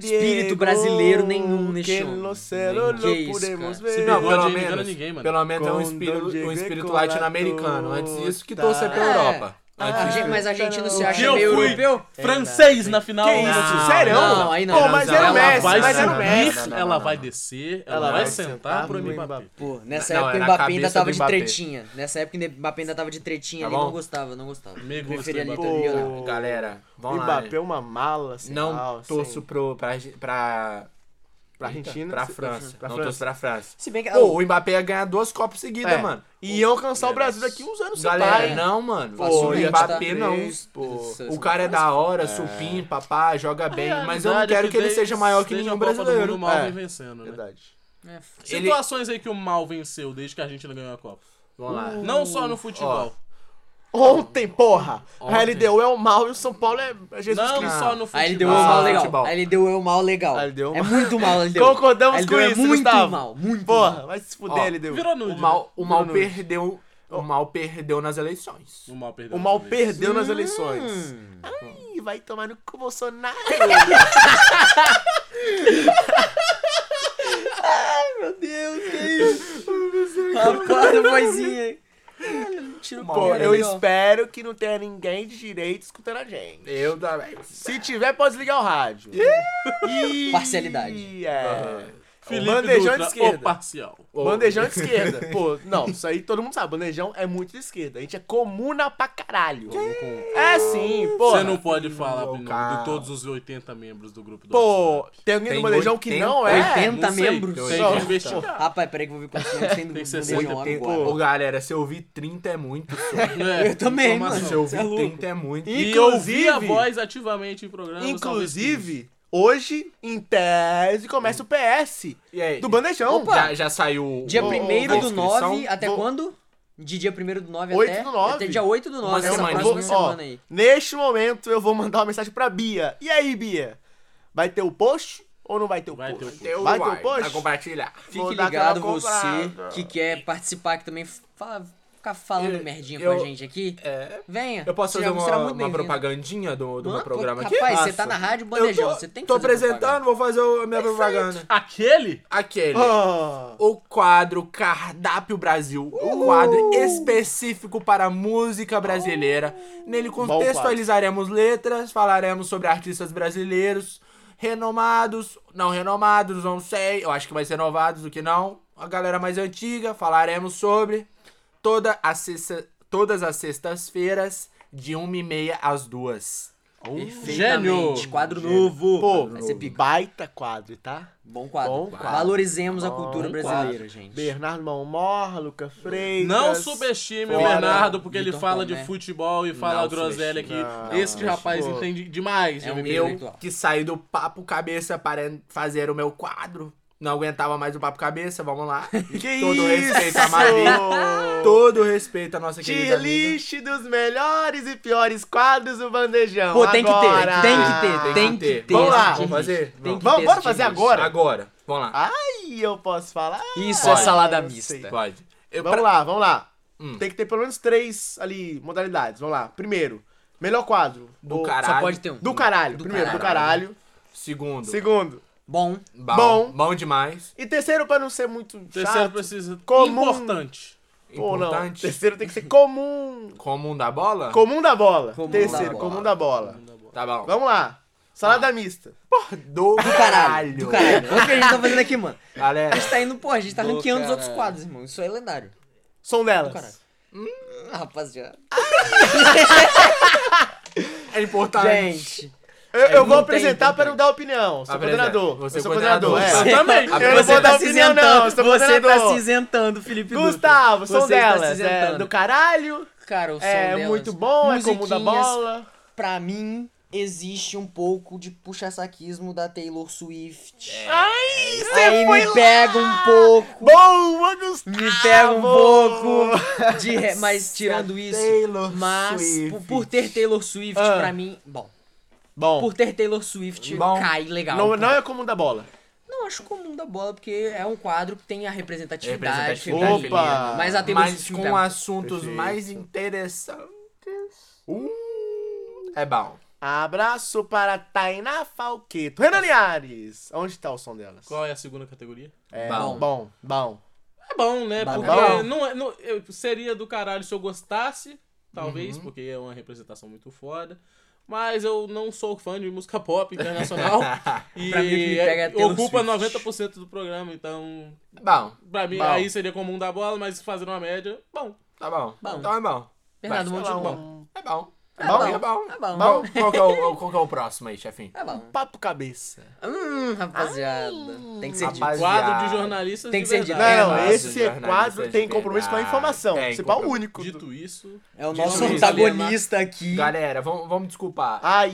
Espírito brasileiro nenhum neste homem. céu Que não isso, cara. Se. Não, pelo menos, ninguém, mano. pelo menos é um espírito, um espírito latino-americano. Antes disso que tá. torcer pra É. Europa. Antes Ah, gente, mas a Argentina se Que acha eu meio fui. europeu? Francês na final. Que isso? Não, Sério? não, aí não. Pô, mas era o ela Messi, vai mas era o Messi. não, não, ela não, vai descer, ela, Ela vai vai sentar pro Mbappé. Pô, nessa Não, época o Mbappé ainda tava de tretinha. Nessa época o Mbappé ainda tava de tretinha Tá ali, não gostava, não gostava. Me Preferia do ali. Galera, vamos lá. Mbappé né? é uma mala, assim. Não torço sem- pro, pra, pra, Argentina. pra França. Pra não França. torço pra França. Se bem que. Pô, o Mbappé ia ganhar duas Copas seguidas, É. mano. E iam alcançar o Brasil daqui uns anos sem Galera, pai. não, mano. Pô, o Mbappé tá? não. Pô. O cara é da hora, supim, papá, joga bem. Mas eu não quero que ele seja maior que nenhum O brasileiro. mal É. vem vencendo, né? Verdade. É, Ele- Situações aí que o mal venceu desde que a Argentina ganhou a Copa. Vamos lá. Não só no futebol. Ontem, porra! Ontem. A LDU é o mal e o São Paulo é Jesus Não Cristo. só no Aí ele futebol. deu o Ah, mal legal. Aí ele deu o mal legal. Deu o É mal. muito mal, ele deu. Concordamos Aí ele com deu, isso, é muito Gustavo. mal, muito Porra, mal. vai se fuder, Ó, LDU. Virou nude. O mal, o mal Bruno. perdeu. O mal perdeu nas eleições. né? O mal perdeu. O mal nas eleições. perdeu nas Hum. eleições. Ai, vai tomar no cu, Bolsonaro. *laughs* Meu Deus, que isso? Acorda, vozinha. Tira o Pô, pau, eu espero que não tenha ninguém de direito escutando a gente. Eu também. Se tiver, pode desligar o rádio. Ih, Parcialidade. É. Felipe Bandejão de Dutra, esquerda. o parcial. Bandejão de esquerda. Pô, não, isso aí todo mundo sabe. Bandejão é muito de esquerda. A gente é comuna pra caralho. É sim, pô. Você não pode falar Bruno, de todos os 80 membros do grupo do Pô, WhatsApp. tem alguém Tem no bandejão que 80, não é? 80 Não sei, membros. Tem Não, que investigar. Rapaz, peraí que eu vou ver quantos membros tem do Tem do 60, Bandejão Tem- agora. Ô, galera, se eu ouvir 30 é muito. só. *laughs* É, Eu também, informação. mano. Se eu Você é ouvir louco. 30 é muito. E Inclusive- ouvir a voz ativamente em programas. Inclusive, hoje, em tese, começa o PS E aí? do bandejão. Já, já saiu. Dia o- 1 a do inscrição? 9 até vou- quando? De dia 1 do 9 8 até, do 9. até dia 8 do 9, Uma essa semana. próxima Vou- semana ó, aí. Neste momento, eu vou mandar uma mensagem pra Bia. E aí, Bia? Vai ter o post ou não vai ter o Vai post? ter o post. Vai ter o post? Pra compartilhar. Vou Fique dar ligado você comprada. que quer participar aqui também, fala, ficar falando Eu- merdinha eu- com a gente aqui. É. Venha. Eu posso fazer já uma, muito uma propagandinha do, do meu Mano, programa aqui? Rapaz, você tá na rádio Eu bandejão, tô, você tem que tô fazer apresentando, propaganda. vou fazer o- a minha propaganda. Aquele? Aquele. Ah, O quadro Cardápio Brasil, um quadro específico para a música brasileira. Nele contextualizaremos letras, falaremos sobre artistas brasileiros, renomados, não renomados, não sei, eu acho que vai ser renovados, o que não. A galera mais antiga, falaremos sobre toda a sexta- todas as sextas-feiras, de 1h30 às 2 Perfeitamente. Gênio. Quadro novo. Pô, Vai ser pica. baita quadro, tá? Bom quadro. Bom quadro. Valorizemos a Bom cultura quadro. brasileira, gente. Bernardo Malmor, Luca Freitas. Não subestime o. Bernardo, porque ele Vitor fala Tomé. de futebol e fala Não groselha aqui. Esse Não, rapaz pô. entende demais. de É um. Eu que saí do papo cabeça para fazer o meu quadro. Não aguentava mais o papo cabeça, vamos lá. *laughs* Que Todo isso? respeito a Mavi. *laughs* Todo respeito à nossa querida Tier amiga. list dos melhores e piores quadros do bandejão. Pô, tem que ter, Agora. tem que ter, tem que ter. Vamos lá. Vamos fazer? Tem Vamos. que Vamos, ter bora esse fazer agora? Agora, vamos lá. Ai, eu posso falar? Isso Pode. é salada Eu mista. sei. Pode. Eu, Vamos pra- lá, vamos lá. Hum. Tem que ter pelo menos três ali modalidades. Vamos lá. Primeiro, melhor quadro. Do Ou- caralho. Só pode ter um. Do caralho. Do Primeiro, do caralho. caralho. Segundo. Segundo. Bom. Bom. Bom. Bom demais. E terceiro, pra não ser muito Terceiro chato. precisa. Comum. Importante. Pô, não. Importante. Terceiro tem que ser comum. Comum da bola? Comum da bola. Comum terceiro, da comum bola. da bola. Tá bom. Vamos lá. Salada mista. Do, Do caralho. Do caralho. Olha o que a gente tá fazendo aqui, mano. A Galera, gente tá indo, pô, a gente tá Do ranqueando os outros caralho. quadros, irmão. Isso é lendário. Som delas. caralho. Hum, rapaziada. *laughs* é importante. Gente. Eu, eu vou tem apresentar ter. não dar opinião. Sou Apresenta. coordenador. Você eu sou é coordenador. coordenador. Eu É. também. Eu não vou dar opinião, não. Você tá coordenador. se isentando, Felipe. Gustavo, Você está se delas. É, do caralho. Cara, o som É delas, muito bom, é comum da bola. Pra mim, existe um pouco de puxa-saquismo da Taylor Swift. Ai, Aí me pega um pouco. Boa, Gustavo! Me pega um pouco de mas tirando isso, Taylor mas Swift. por, por ter Taylor Swift Ah. pra mim, bom, Bom, por ter Taylor Swift Bom. cai legal. não, não é comum da bola. Não acho comum da bola porque é um quadro que tem a representatividade, Representatividade Opa! mas a Taylor Mas Swift com pega. assuntos Perfeito. mais interessantes. É bom. Abraço para Tainá Falqueto. Renan Linhares, onde tá o som delas? Qual é a segunda categoria? É, Bom. bom, bom. É bom, né? Bom. Porque Bom. Não, é- não, eu- seria do caralho se eu gostasse, talvez, porque é uma representação muito foda. Mas eu não sou fã de música pop internacional. *laughs* e Pra mim, é ocupa Swift. 90% do programa, então. Bom, Pra mim, Bom. aí seria comum da bola, mas fazendo uma média, bom. tá bom. Bom. Então é bom. Bernardo Vai, bom. É bom. É bom, bom. é bom. É bom. Qual, qual que é o, qual que é o próximo aí, chefinho? É bom. papo cabeça. Hum, rapaziada. Tem que ser. Rapaz- Quadro de jornalistas Tem de que ser de- verdade. Não, esse de jornalista quadro de tem compromisso com a informação. Tem Principal compromisso. único. Dito isso, É o nosso isso, antagonista aqui. Galera, vamos, vamos desculpar. Ai.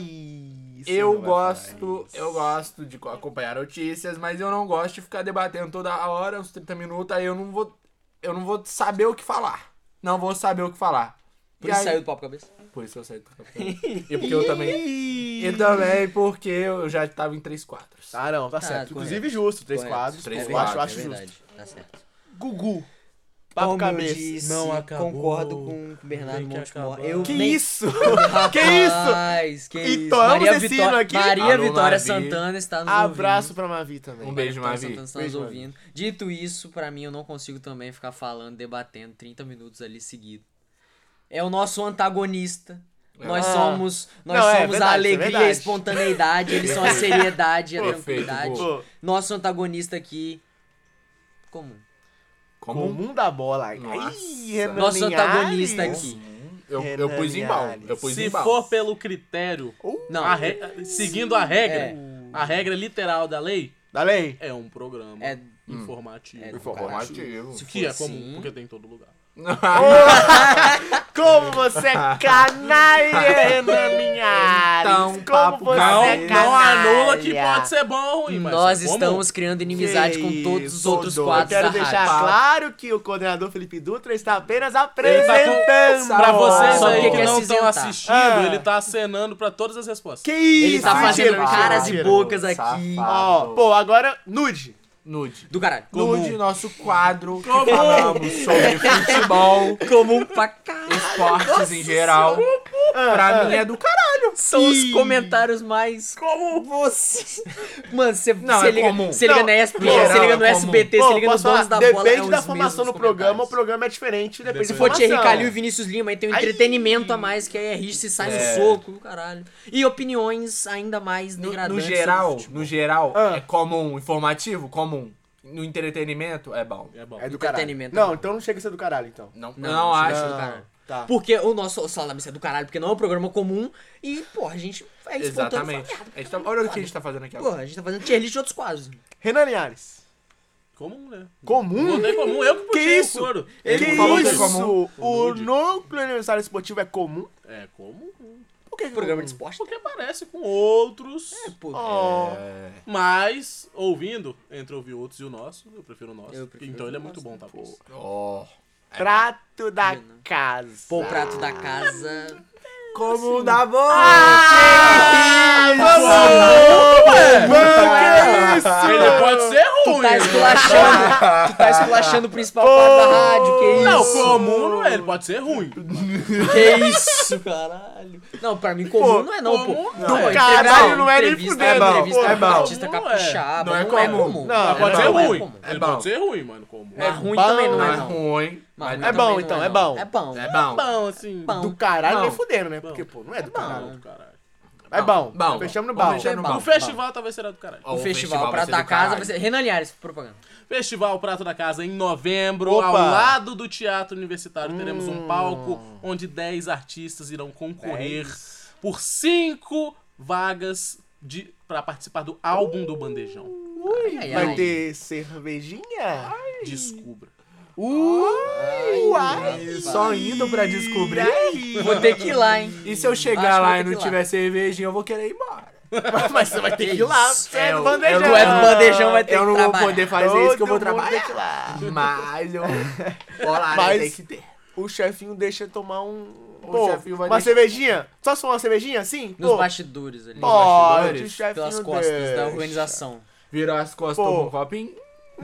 você eu gosto, eu isso. gosto de acompanhar notícias, mas eu não gosto de ficar debatendo toda hora, uns 30 minutos, aí eu não vou eu não vou saber o que falar. Não vou saber o que falar. Por E isso aí- saiu do papo cabeça. Por isso eu saí do campeão. *laughs* E porque eu também. E também porque eu já tava em três quadros. Ah, não, tá Tá, certo. correto. Inclusive justo, três Correto. quadros. Três eu quadros, acho, acho é justo. verdade. Tá certo. Gugu. Papo Como cabeça. eu disse, Não acabou. concordo com o Bernardo Montemor. Eu Que nem... isso? *laughs* Rapaz, Que isso? Que isso? Maria, esse Vitó- hino aqui? Maria Alô, Vitória Mavi. Santana está nos Abraço pra Mavi também. Um beijo, Vitória Mavi. Santana está Beijo, nos Mavi. ouvindo. Dito isso, pra mim eu não consigo também ficar falando, debatendo 30 minutos ali seguido. É o nosso antagonista. Nós Ah. somos, nós Não, é somos verdade, a é alegria e a verdade. espontaneidade, eles são a *laughs* seriedade e a tranquilidade. Pô, Nosso antagonista aqui comum. Como comum da bola. Nossa. Renan Nosso Linhares. antagonista aqui. eu, eu pus em bal. Linhares. Eu pus se em bal. for pelo critério, Não, a re- seguindo a regra, É. a regra literal da lei, Da lei. é um programa é informativo. É, Informativo. Se Que é comum, assim- porque tem em todo lugar. *laughs* Como você é canalha, Renan Linhares. Então, Como você não- é Não canalha. anula que pode ser bom ou ruim, mas Nós é estamos criando inimizade Que com todos os outros Dodô. quadros Eu quero da deixar rádio. claro que o coordenador Felipe Dutra está apenas tá apresentando. com... Pra vocês Só aí porque que quer não estão assistindo, Ah. ele tá acenando pra todas as respostas. Que isso? Ele tá fazendo caras e bocas aqui. Ó, pô, agora, nude. Nude. Do caralho. Nude, nosso quadro que falamos sobre *laughs* futebol, Comum pra caralho. esportes em geral. Pra mim é do caralho. São os comentários mais. Como você. *laughs* Mano, você Não, você é liga, comum. você liga Não, na ESPN, você liga no é. SBT, Pô, você liga nos donos da bola. Depende é da formação do programa, o programa é diferente, depende Se for Thierry. Calil e Vinícius Lima, aí tem um Ai. entretenimento a mais, que aí é rixe e sai É. no soco, caralho. E opiniões ainda mais No, degradantes. no sobre geral, no geral, Ah. é comum. Informativo, comum. No entretenimento, é bom. É bom. É do caralho. Entretenimento. Não, então não chega a ser do caralho, então. Não, Não, não, não acho. ser do Não, caralho. Tá. Porque o nosso Sala da Missa é do caralho, porque não é um programa comum. E, porra, a gente é Exatamente. merda. A gente tá- olha o que a gente tá fazendo aqui agora. Porra, a gente tá fazendo tier list de outros quadros. Renan Linhares. Comum, né? Comum? Botei comum, eu que Que puxei isso? o couro. Ele que falou que é isso? comum. O núcleo aniversário esportivo é comum? É comum. Por que que Programa comum? de esporte. Porque parece com outros. É, pô. Oh. É, Mas, ouvindo, entre ouvir outros e o nosso, eu prefiro o nosso. Eu prefiro então ele é muito bom, talvez. ó. Prato da casa. Pô, o prato da casa. Como da boa! Ah, vamos! Tu ruim. tá esculachando. *laughs* tu tá esculachando o principal quadro da rádio, que Não, isso? comum não é, ele pode ser ruim. *laughs* Que isso, caralho. Não, pra mim comum não é não, pô. comum Não, não é. entrevista- Caralho, não é nem entrevista, fudendo. É bom, entrevista é bom. artista Comum não é. capixaba, Não é não é comum. comum. Não, Pode não ser é ruim. É ele bom. pode ser ruim, mano. Comum. É ruim também não Não é é não. ruim, Mas é bom, não então, não. é bom. É bom. é bom. Bom, assim. Do caralho Não. nem fudendo, né? Porque, pô, não é do É caralho. É bom. Bom. Fechamos no bom. fechar no Bom. O festival talvez será do caralho. Ó, O festival, vai Prato da Casa vai ser... Renan Liares, propaganda. Festival Prato da Casa em novembro, Opa! ao lado do Teatro Universitário, teremos Hum. um palco onde 10 artistas irão concorrer Dez. por 5 vagas de para participar do álbum do Bandejão. Ai, ai, Vai ai. ter cervejinha? Descubra. Uh, ai. Só indo pra descobrir. Vou ter que ir lá, hein. E se eu chegar Acho que lá vou e ter não que ir lá. tiver cervejinha, eu vou querer ir embora. *laughs* Mas você vai ter que ir lá. Você é É, do eu- bandejão. Tu é do bandejão, vai ter Eu que não vou trabalhar. poder fazer isso que eu vou Todo mundo trabalhar. que ir lá. Mas eu. *laughs* Olá, Mas- tem que ter. O chefinho deixa tomar um. O Pô, chefinho vai uma deixar- cervejinha? Só for uma cervejinha assim? Nos Pô, bastidores ali. pode, o bastidores, chefinho Pelas costas deixa. da organização. Virou as costas, Pô. tomou um copinho.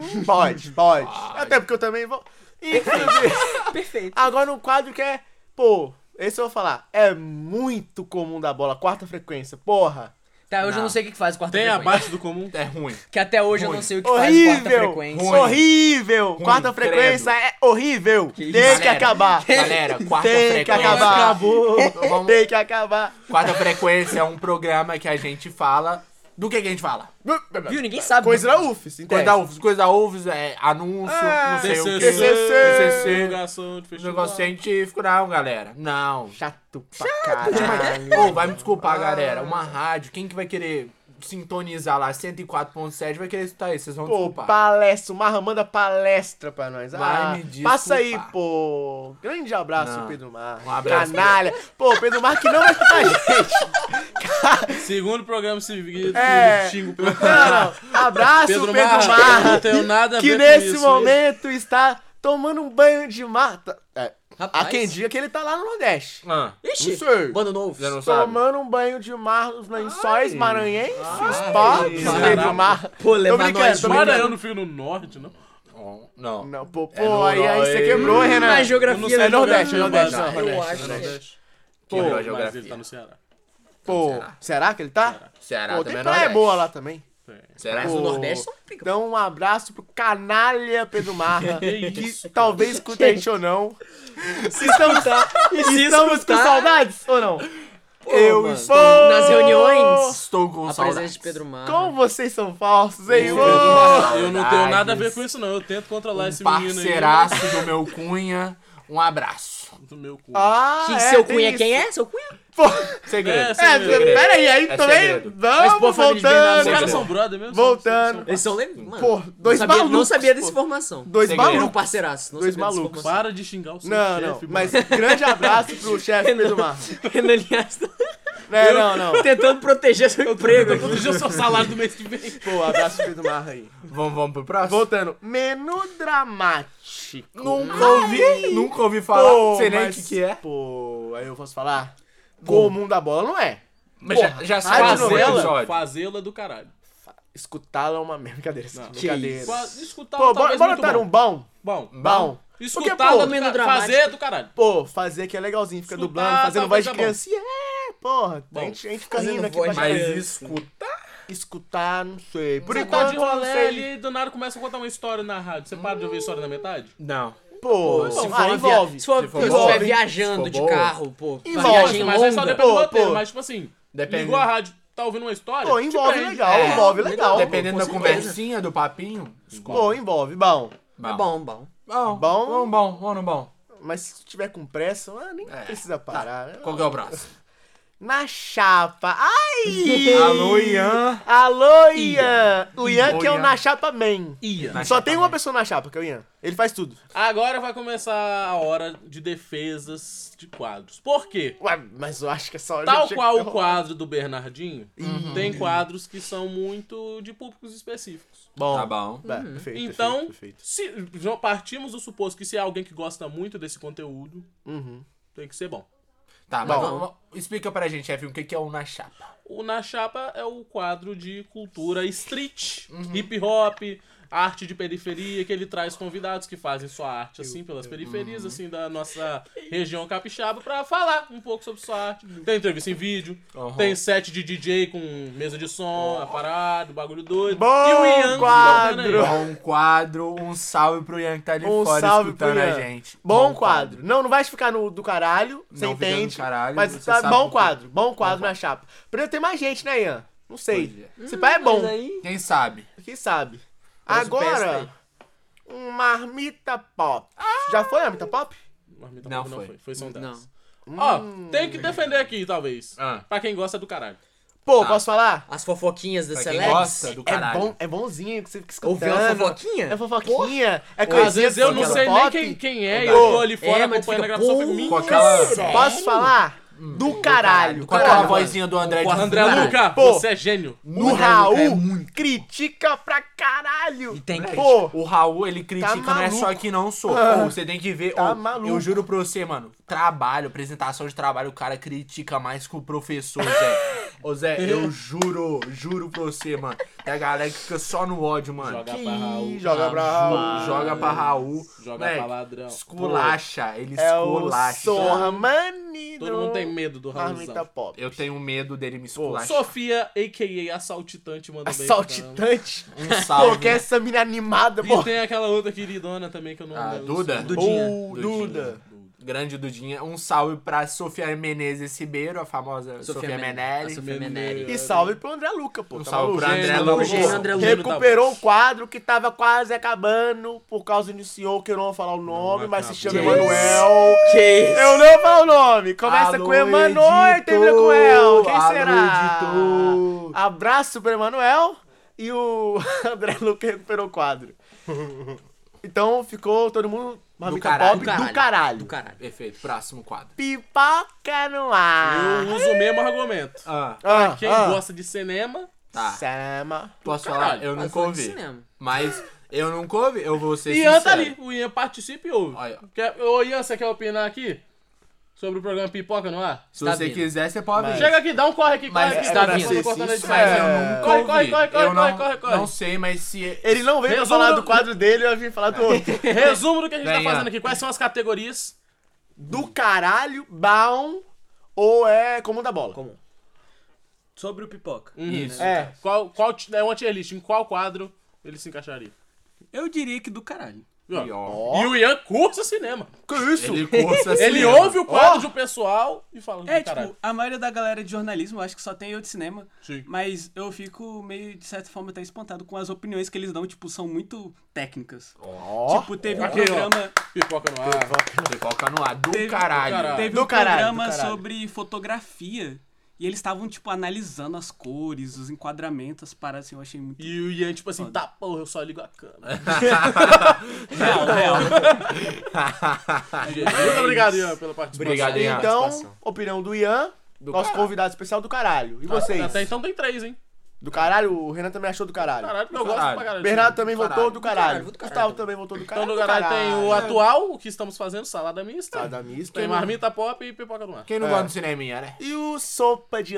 *laughs* Pode, pode. Até porque eu também vou. Inclusive, *laughs* Perfeito. agora um quadro que é. Pô, esse eu vou falar. É muito comum da bola. Quarta frequência. Porra. Tá, hoje eu Não. não sei o que que faz quarta Tem frequência. abaixo do comum. É ruim. Que até hoje eu não sei o que faz quarta Horrível! frequência. Ruim. Horrível! Quarta credo. frequência é horrível! Que Tem isso, que acabar! *laughs* Galera, quarta Tem que frequência. acabar! Acabou. Vamos- Tem que acabar! Quarta frequência é um programa que a gente fala. Do que, que a gente fala? Viu? Ninguém sabe. Coisa da UFS, Coisa da UFS. Coisa da UFS é anúncio, Ah, não sei o que. TCC, TCC. divulgação de festival. Negócio científico, não, galera. Não. Chato pra caralho. Ô, vai me desculpar, galera. Uma rádio, quem que vai querer sintonizar lá 104.7 vai querer escutar isso? Vocês vão Pô, desculpar. palestra, o Marra manda palestra pra nós. Vai ah, me desculpar. passa aí, pô. Grande abraço, Não. Pedro Marra. Um abraço, Canalha. Pô, Pedro Marra que não vai escutar a *laughs* gente. Segundo programa seguido, É. xingo pelo Não, não. Abraço, Pedro, Pedro Marra, Marra. não tenho nada a que ver com nesse isso, momento está tomando um banho de mar. Tá- É, Rapaz. há quem diga que ele tá lá no Nordeste. Ah, Ixi, Não sei. bando novo. não sabe? Tomando um banho de mar nos lençóis Ai. maranhenses, Ai. pá. Pedro Marra. Pô, levar nós eu não fico no norte, não. Não. Não, pô, pô, É no aí, aí você quebrou, Renan. Na Eu geografia, não sei é Nordeste, geografia, Nordeste, eu acho. A Mas ele geografia. tá no Ceará. Pô, Ceará. será que ele tá? Ceará Pô, também tem é praia boa lá também. Será? Mas Pô. o Nordeste só fica. Então, um abraço pro canalha Pedro Marra, *laughs* Que talvez escute a gente ou não. Se estamos, se estamos com escutar- saudades ou não? Eu mano. estou, Nas reuniões, estou com a saudades. de Pedro Marra. Como vocês são falsos, hein? Eu, eu não tenho nada a ver com isso, não. Eu tento controlar Um esse menino aí. parceiraço do meu cunha. Um abraço. Do meu cu. Ah, Que é, seu cunha isso. quem é? Seu cunha? Segredo. É, É, segredo. peraí, aí É também. segredo. Mas, pô, Vamos Bernardo, Os voltando. caras são brother mesmo? Voltando. Eles são. Mano, Pô, dois não sabia, malucos. Não sabia dessa pô. informação. Dois Segredo. Malucos. parceiraço. Não Dois malucos. Para de xingar o seu Não, chefe, não. Mas grande abraço pro *laughs* chefe Pedro Marra. Renan Linhares tá É, não, não. tentando proteger seu emprego. Eu proteger o seu salário do mês que vem. Pô, abraço pro Pedro Marra aí. Vamos, vamos pro próximo? Voltando. Menu dramático. Nunca ouvi, nunca ouvi falar. Pô, sei nem o que, que é. Pô, aí eu posso falar? Comum da bola não é. Mas já, já o novela? episódio. Fazê-la do caralho. Escutá-la é uma merda. Brincadeira. Não. Brincadeira. Escutar Pô, bora, bora muito dar bom. um bom? Bom. Bom. Menu ca- dramático- fazer do caralho. Pô, fazer que é legalzinho, fica Escutar, dublando, fazendo voz de é bom. criancinha. É, porra. A gente, a gente fica rindo aqui de Mas caralho. escutar. Escutar, não sei. Por Você tá enquanto, de não rolê ali e do nada começa a contar uma história na rádio. Você para de ouvir a história na metade? Não. Pô, Se for, ah, envolve. se for, Se for se se viajando for de carro, pô, Envolve, viagem mas aí só longa. depende do roteiro. pô. Mas, tipo assim, Depende. ligou a rádio, tá ouvindo uma história? Pô, envolve prende. legal, É, envolve legal. Dependendo da conversinha, do papinho. Pô, envolve, bom. É bom, bom. Bom, Bom. bom, bom, bom, bom. Mas se tiver com pressa, ah, nem É, precisa parar. né? Qual que é o próximo? Na chapa. Ai! Alô, Ian. Alô, Ian! O Ian que é o Ian. Na Chapa Man. Ia. Na Só chapa tem uma man. pessoa na chapa, que é o Ian. Ele faz tudo. Agora vai começar a hora de defesas de quadros. Por quê? Ué, mas eu acho que essa hora Tal já qual o quadro do Bernardinho, Uhum. tem quadros que são muito de públicos específicos. Bom. Tá bom. Bah, perfeito, Então, perfeito, perfeito. se já partimos do suposto que se é alguém que gosta muito desse conteúdo, Uhum. tem que ser bom. Tá, mas vamos- explica pra gente, chefe, o que que é o Na Chapa. O Na Chapa é o quadro de cultura street, Uhum. hip hop, arte de periferia, que ele traz convidados que fazem sua arte assim pelas periferias Uhum. assim da nossa *laughs* região capixaba pra falar um pouco sobre sua arte. Tem entrevista em vídeo, Uhum. tem set de DJ com mesa de som, aparado, bagulho doido. Bom e o Ian quadro! tocando aí. Bom quadro, um salve pro Ian que tá ali Um fora salve escutando a gente. Bom, quadro. Não, não vai ficar no do caralho, você Não entende. caralho, mas você tá sabe bom quadro, bom quadro na chapa. Poderia ter mais gente, né, Ian? Não sei. Pois Esse pai é bom, Mas aí... Quem sabe? quem sabe. Agora, um marmita pop. Já foi marmita pop? Marmita Não Pop não foi. foi, foi São Não. Dez. Ó, Hum. tem que defender aqui, talvez. Ah. Pra quem gosta do caralho. Pô, Tá. posso falar? As fofoquinhas da quem Celebs. gosta do É caralho. bom, é bonzinho que você fica escutando. Ouviu uma fofoquinha? É fofoquinha. É Às coisinha vezes eu não sei nem quem, quem é, e Ô, eu tô ali fora é, acompanhando a gravação. pô, fico, "Minha Com aquela... Sério? Posso falar? Do caralho. Com aquela Pô, vozinha do André de André. Luca, Pô. você é gênio. O Raul critica pra caralho. E tem que. Pô, O Raul, ele critica, Tá não é só que não sou. Ah. Ô, você tem que ver. Tá maluco. Eu juro pra você, mano. Trabalho, apresentação de trabalho, o cara critica mais que o professor, Zé. *laughs* Ô, Zé, *laughs* eu juro, juro pra você, mano. Tem a galera que fica só no ódio, mano. Joga que pra Raul. joga pra Raul. Joga pra Raul. Joga Moleque, pra ladrão. Esculacha, ele É o esculacha. Sorra Manido. Todo mundo tem medo do Raulzão. Pop. Eu tenho medo dele me esculachar. Sofia, a.k.a. Assaltitante, manda bem. Assaltitante. *laughs* Um Pô, salve. que é essa mina animada, E pô. tem aquela outra queridona também que eu não Ah, lembro. Duda? Dudinha. O Duda. Grande Dudinha. Um salve pra Sofia Menezes Ribeiro, a famosa Sofia, Sofia Meneri. E salve pro André Luca, pô. Um tá salve pro André Luca. André Luca. Recuperou o quadro que tava quase acabando por causa do senhor que eu não vou falar o nome, mas se chama. Emanuel. Que isso? Eu não vou falar o nome. Começa Alô, com Emanuel e termina com El. Quem Alô, será? editor. Abraço pro Emanuel e o *laughs* André Luca recuperou o quadro. *laughs* Então ficou todo mundo marmita caralho. pop Do do caralho. caralho. Do caralho. Perfeito, próximo quadro. Pipoca no ar. Eu uso o mesmo argumento. Ah, Ah, Quem ah. gosta de cinema, tá. Sama. Posso caralho, falar? Eu nunca ouvi. cinema. Mas eu nunca ouvi, eu vou ser Ian sincero. tá ali. O Ian participa e ouve. Olha. Quer... Ô, Ian, você quer opinar aqui? Sobre o programa Pipoca no ar? Se Tá você vindo. quiser, você pode vir. Chega aqui, dá um corre aqui, corre Mas aqui. é tá pra vindo. ser sincero, mas eu É. nunca Corre, ouvi. corre, corre, corre, eu não, corre, corre, corre. não sei, mas se... Ele não veio pra Resumo falar do- do quadro dele, eu vim falar do outro. *laughs* Resumo do que a gente tá fazendo aqui. Quais são as categorias? do caralho, bom ou é comum da bola? Comum. Sobre o pipoca. Isso. É. Qual, qual é uma tier list? Em qual quadro ele se encaixaria? Eu diria que do caralho. E, ó, E, o Ian cursa cinema. Que isso? Ele *laughs* cursa Ele ouve o quadro do pessoal e fala É, caralho. tipo, a maioria da galera de jornalismo, acho que só tem eu de cinema. Sim. Mas eu fico meio, de certa forma, até espantado com as opiniões que eles dão, tipo, são muito técnicas. Tipo, teve um Aqui, ó. programa. Pipoca no ar. Pipoca no ar, do Teve- caralho. caralho. Teve Do um caralho, programa sobre fotografia. E eles estavam, tipo, analisando as cores, os enquadramentos, para assim, eu achei muito. E o Ian, tipo assim, tá porra, eu só ligo a câmera. *laughs* Real, real. *laughs* Muito obrigado, Ian, pela participação. Obrigado, Ian. Então, opinião do Ian, Do nosso caralho. convidado especial do caralho. E vocês? Até então tem três, hein? Do caralho, o Renan também achou do caralho. Caralho, eu gosto pra caralho. Bernardo também caralho. votou do caralho. do. Gustavo também votou do Então caralho. no caralho tem o atual, o que estamos fazendo, salada mista. Salada mista. Tem marmita pop e pipoca no ar. Quem não É. gosta do cineminha, né? E o sopa de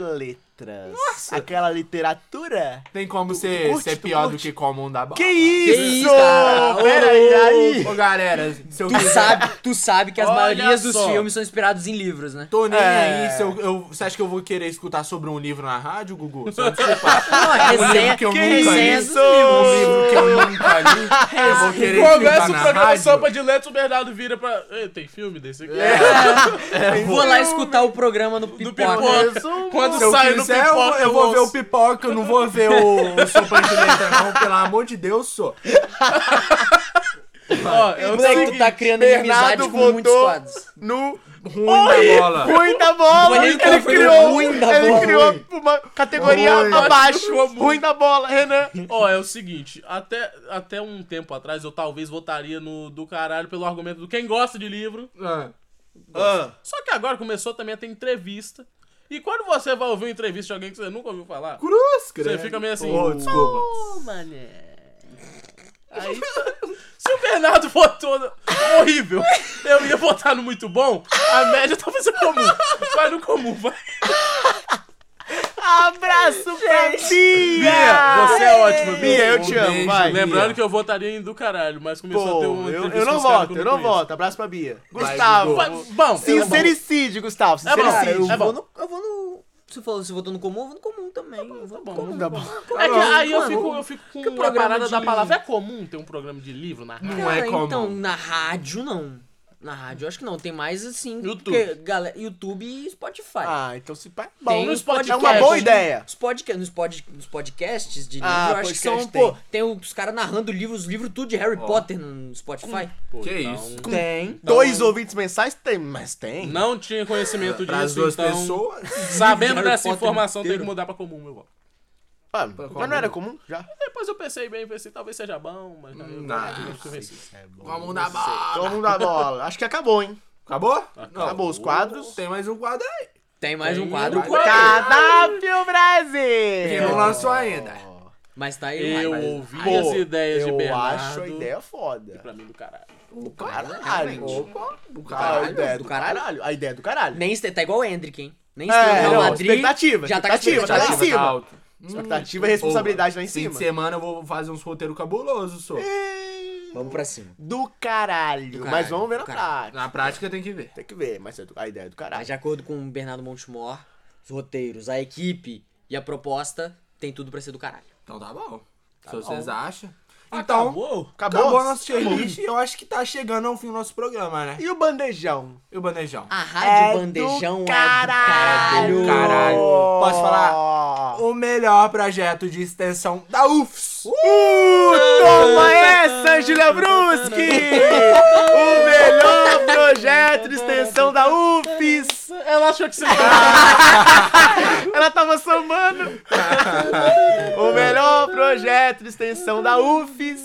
letras. Aquela literatura. Tem como ser, curte, ser pior do que comum da bola. Que isso? Pera aí, aí. Ô, galera, se eu Tu quiser... sabe, tu sabe que as Olha maiorias dos filmes são inspirados em livros, né? Tô nem É. aí. Se eu, eu- você acha que eu vou querer escutar sobre um livro na rádio, Gugu? Só desculpa. *laughs* Não, um livro resenha, que eu que nunca li. isso? Um livro que eu nunca li. Eu vou querer *laughs* Começa escutar o programa. Sopa de Letras, o Bernardo vira pra. Tem filme desse aqui? Vou lá escutar o programa no Pipoca. Pipoca. Quando sai no quiser, eu, pipoca, eu vou ver o pipoca, eu não vou ver o, o *laughs* sopa de letra, não. Pelo amor de Deus, sou. Ó, é o Moleque, tu seguinte, tá criando inimizade com muitos quadros. no Ruim da bola. ruim da bola. Ele Ele, criou, ruim da ele bola. criou uma categoria Ruim. abaixo. Ruim da bola, Renan. Ó, é o seguinte, até, até um tempo atrás eu talvez votaria no do caralho pelo argumento do quem gosta de livro. Ah, Ah, Só que agora começou também a ter entrevista. E quando você vai ouvir uma entrevista de alguém que você nunca ouviu falar, Cruz, você credo. fica meio assim. Ô, desculpa. Ô, mané. Aí, *laughs* se o Bernardo votou no horrível, eu ia votar no muito bom, a média talvez é comum. Vai no comum, vai. Abraço pra Bia. Bia, você é ótima, Bia. Eu Um te amo, vai. Lembrando que eu votaria em do caralho, mas começou a ter Pô, uma eu, eu não voto, eu não voto. Abraço pra Bia. Gustavo. Vai, Bom, Sincericídio, Gustavo. É bom. Sincericídio. Eu É vou bom. no. Eu vou no. Você falou, você votou no comum, eu vou no comum também. Eu vou no comum. Tá bom. É que aí eu fico, eu fico com que a parada da livro? palavra. É comum ter um programa de livro na rádio? Não é comum. Então, na rádio não. Na rádio eu acho que não. Tem mais assim. YouTube. porque, galera, YouTube e Spotify. Ah, então se pá. Tem Bom, os podcasts. é uma boa ideia. Os podca nos, pod, nos podcasts de livro, Ah, eu acho que são, podcast pô, tem. tem os caras narrando livros, livro tudo de Harry Potter no Spotify. Pô, Que então, isso? Tem. Dois ouvintes mensais tem, mas tem. Não tinha conhecimento Para as disso, duas então... pessoas. Sabendo dessa Potter informação, tem inteiro. que mudar pra comum, meu voto. Ah, mas não era comum já? Depois eu pensei bem, pensei, talvez seja bom, mas não, eu Não. eu convenci. Vamos dar bola. Mundo dá bola. Acho que acabou, hein? Acabou? Não. Acabou os quadros. Tem mais um quadro aí. Tem mais um Tem quadro, um quadro. Cardápio Que Brasil! não lançou ainda. mas tá aí. Eu mas- ouvi Pô, as ideias de eu Bernardo. acho a ideia foda. Pra mim, do caralho. Caralho. Opa, do A caralho. ideia do do caralho. caralho. A ideia do caralho. Nem tá igual o Hendrick, hein? Nem É, não, Madrid. expectativa, já tá com expectativa, tá lá em expectativa. cima. alto. Expectativa e responsabilidade lá em Fim cima. de semana eu vou fazer uns roteiros cabulosos, só. Vamos pra cima. Do caralho. Do Mas caralho, vamos ver na prática. Na prática tem que ver. Tem que ver, mas é a ideia é do caralho. Mas de acordo com o Bernardo Montemor, os roteiros, a equipe e a proposta tem tudo pra ser do caralho. Então tá bom. Se bom. vocês acham. Então, Acabou? acabou, Acabou? a nossa tier list. Eu acho que tá chegando ao fim do nosso programa, né? E o bandejão? E o bandejão? A Rádio É Bandejão do é caralho. do caralho. Caralho. Posso falar? O melhor projeto de extensão da UFS. Uh, toma essa, Julia Bruschi! *laughs* o melhor projeto de extensão da UFES! Ela achou que você *laughs* Ela tava sambando! *laughs* o melhor projeto de extensão da UFES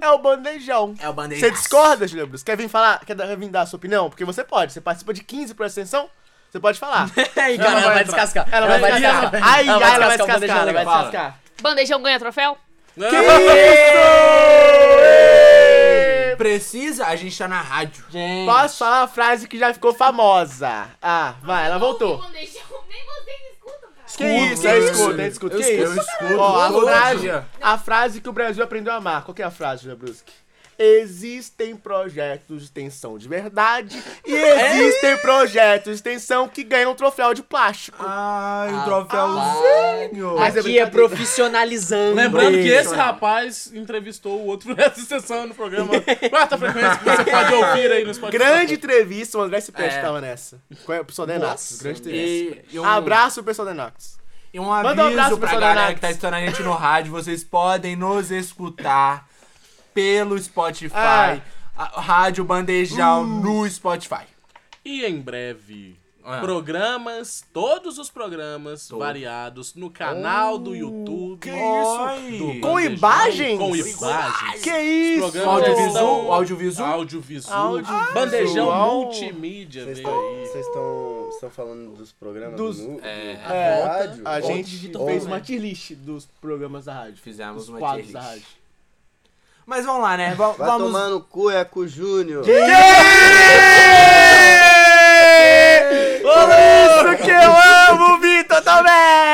é o bandejão. É o bandejão. Você discorda, Julia Bruschi? Quer vir falar? Quer dar- vir dar a sua opinião? Porque você pode. Você participa de 15 por extensão, você pode falar. *laughs* Aí, cara, ela vai vai entrar. descascar. Ela vai descascar. Ai, Ela ai, vai ela vai descascar ela vai descascar. Bandejão ganha troféu? Que Isso! Precisa? A gente tá na rádio. Gente, Posso falar uma frase que já ficou famosa? Ah, vai, ela voltou. Nem vocês escutam, cara. Que isso, eu escuto, eu escuto. Eu Que escuto, isso? eu escuto. Ó, a frase, a frase que o Brasil aprendeu a amar. Qual que é a frase, Julia Bruschi? Existem projetos de extensão de verdade e existem projetos de extensão que ganham troféu de plástico. Ai, Ah, troféuzinho. Mas é aqui é profissionalizando. Lembrando que esse rapaz entrevistou o outro *laughs* nessa sessão no programa *laughs* Quarta Frequência, que você pode ouvir aí no Spotify. Grande entrevista, o André Cipete É. tava nessa. Com o pessoal da Enox. Grande entrevista. E, e um, Abraço o pessoal da Enox. e um Manda um abraço aviso pro pra pessoal da galera que tá escutando a gente no rádio. Vocês podem nos escutar pelo Spotify. Ah. A- Rádio Bandejão Uh. no Spotify. E em breve, Ah. programas, todos os programas variados no canal do YouTube. Que isso? do Com imagens? Com imagens. Que isso? Audiovisual? audiovisual? Audiovisual. Bandejão Visual. multimídia, Vocês estão aí. vocês estão estão falando dos programas Dos- do É. do- É, da rádio? a gente fez uma tier list dos programas da rádio. Fizemos uma tier da list. Mas vamos lá, né? Va- Vai vamos. tomar no cu, é com o Júnior. Por isso que eu amo o Vitor também!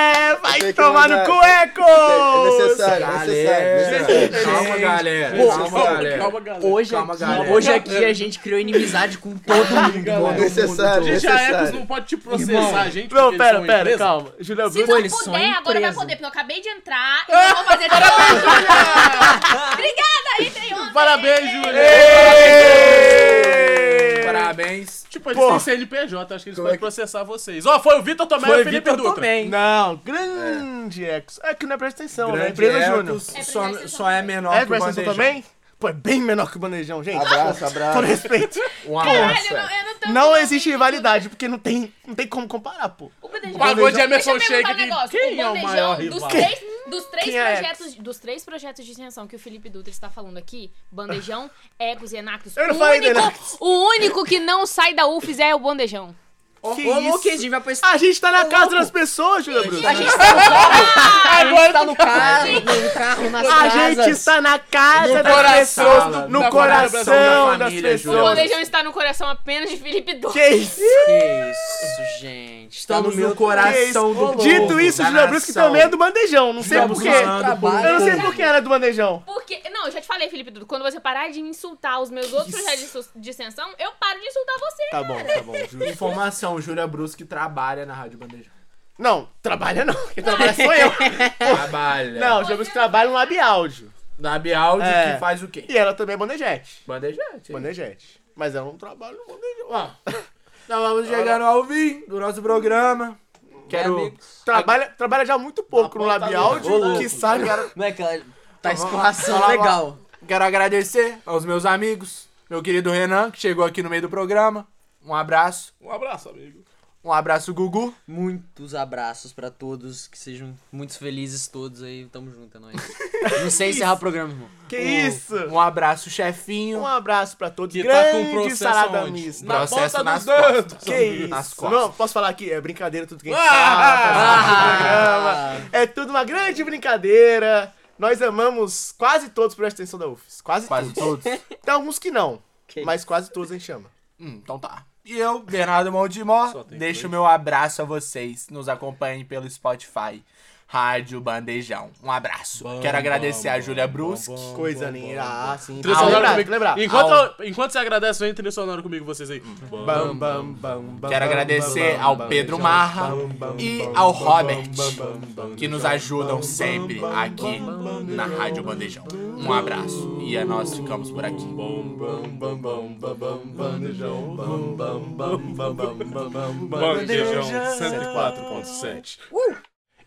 Vai Tem que tomar no cueco! É necessário, é Galera, necessário. calma, galera. Pô, calma, Calma, galera. calma, galera. Hoje, Calma, aqui, galera. hoje aqui a gente criou inimizade com todo *laughs* mundo. Necessário, Gente, a Ecos necessário. não pode te processar, a gente. Não, pera, pera, empresa. calma. Julia Se não puder, agora vai empresa. poder, porque eu acabei de entrar e eu vou fazer *laughs* de novo. *laughs* Obrigada, entrei ontem. Parabéns, Júlia. Parabéns. Tipo, eles Pô. têm CNPJ, acho que eles podem processar vocês. Ó, foi o Vitor Tomé e Foi o Felipe Vitor Dutra. também. Não, grande Ecos. É que não é presta atenção, né? Grande Empresa Ecos Júnior. Só, presta só é menor É que o presta atenção bandejão. também? Pô, é bem menor que o bandejão, gente. Abraço, Todo abraço. respeito. Um Caralho, abraço. eu não, eu não tô Não eu existe rivalidade, porque não tem, não tem como comparar, pô. O bandejão. Pagou de Emerson Deixa eu perguntar um negócio. Quem o é o bandejão, maior dos rival? três, dos três Quem é projetos, dos três projetos de extensão que o Felipe Dutra está falando aqui, Bandejão, *laughs* Ecos e Enactus, Eu não o falei único, Enactus. o único que não sai da UFES é o Bandejão. Que Ô, isso? louco, a gente vai pra esse... A gente tá na casa louco. das pessoas, Julia Bruno. A gente tá no carro, a gente tá no carro, no carro, nas A casas. gente está na casa No das coração, pessoas, no no coração coração da das família, O Júlia. pessoas. Bandejão está no coração apenas de Felipe Dutra. Que isso? Que isso, gente. Estamos Tá no no coração do povo, Dito isso, Julia Bruschi nação. também é do bandejão. Não sei porquê. Eu não sei povo. por que era do bandejão. Porque, não, eu já te falei, Felipe Dutra, quando você parar de me insultar os meus outros projetos de extensão, eu paro de insultar você. Tá bom, tá bom. Justo. Informação, Júlia Brusque trabalha na Rádio Bandejão. Não, trabalha não. Quem trabalha sou eu. *laughs* Trabalha. Não, Julia Bruschi trabalha no Lab Áudio. Na Bialdi, É. que faz o quê? E ela também é bandejete. Bandejete. Bandejete. Mas ela não trabalha no bandejão. Ó, nós vamos chegando ao fim do nosso programa. Quero... Trabalha, trabalha já muito pouco no Lab Áudio, que sabe... Não é que ela tá escorraçando Fala, legal. Quero agradecer aos meus amigos, meu querido Renan, que chegou aqui no meio do programa. Um abraço. Um abraço, amigo. Um abraço, Gugu. Muitos abraços pra todos, que sejam muito felizes todos aí. Tamo junto, é nóis. Não sei *laughs* encerrar o programa, irmão. Que isso? Um abraço, chefinho. Um abraço pra todos. Que tá com Grande processo salada aonde? mista. Na Processo ponta nas dos costas. Que isso? Nas costas. Não, posso falar aqui? É brincadeira tudo que a gente Ah! fala. nesse programa. É tudo uma grande brincadeira. Nós amamos quase todos por atenção da UFES. Quase, Quase todos. todos. Tem alguns que não, Que mas quase todos a gente chama. Hum, então tá. E eu, Bernardo Montemor, tem deixo meu abraço a vocês. Nos acompanhem pelo Spotify, Rádio Bandejão. Um abraço. Quero agradecer a Júlia Bruschi. Coisa linda. Ah, sim. Trilha Ah, sonora comigo. lembrar. Enquanto, enquanto você agradece, vem trilha sonora comigo, vocês aí. Quero agradecer ao Pedro Marra e ao Robert, que nos ajudam sempre aqui na Rádio Bandejão. Um abraço. E é nós ficamos por aqui. Bandejão 104.7.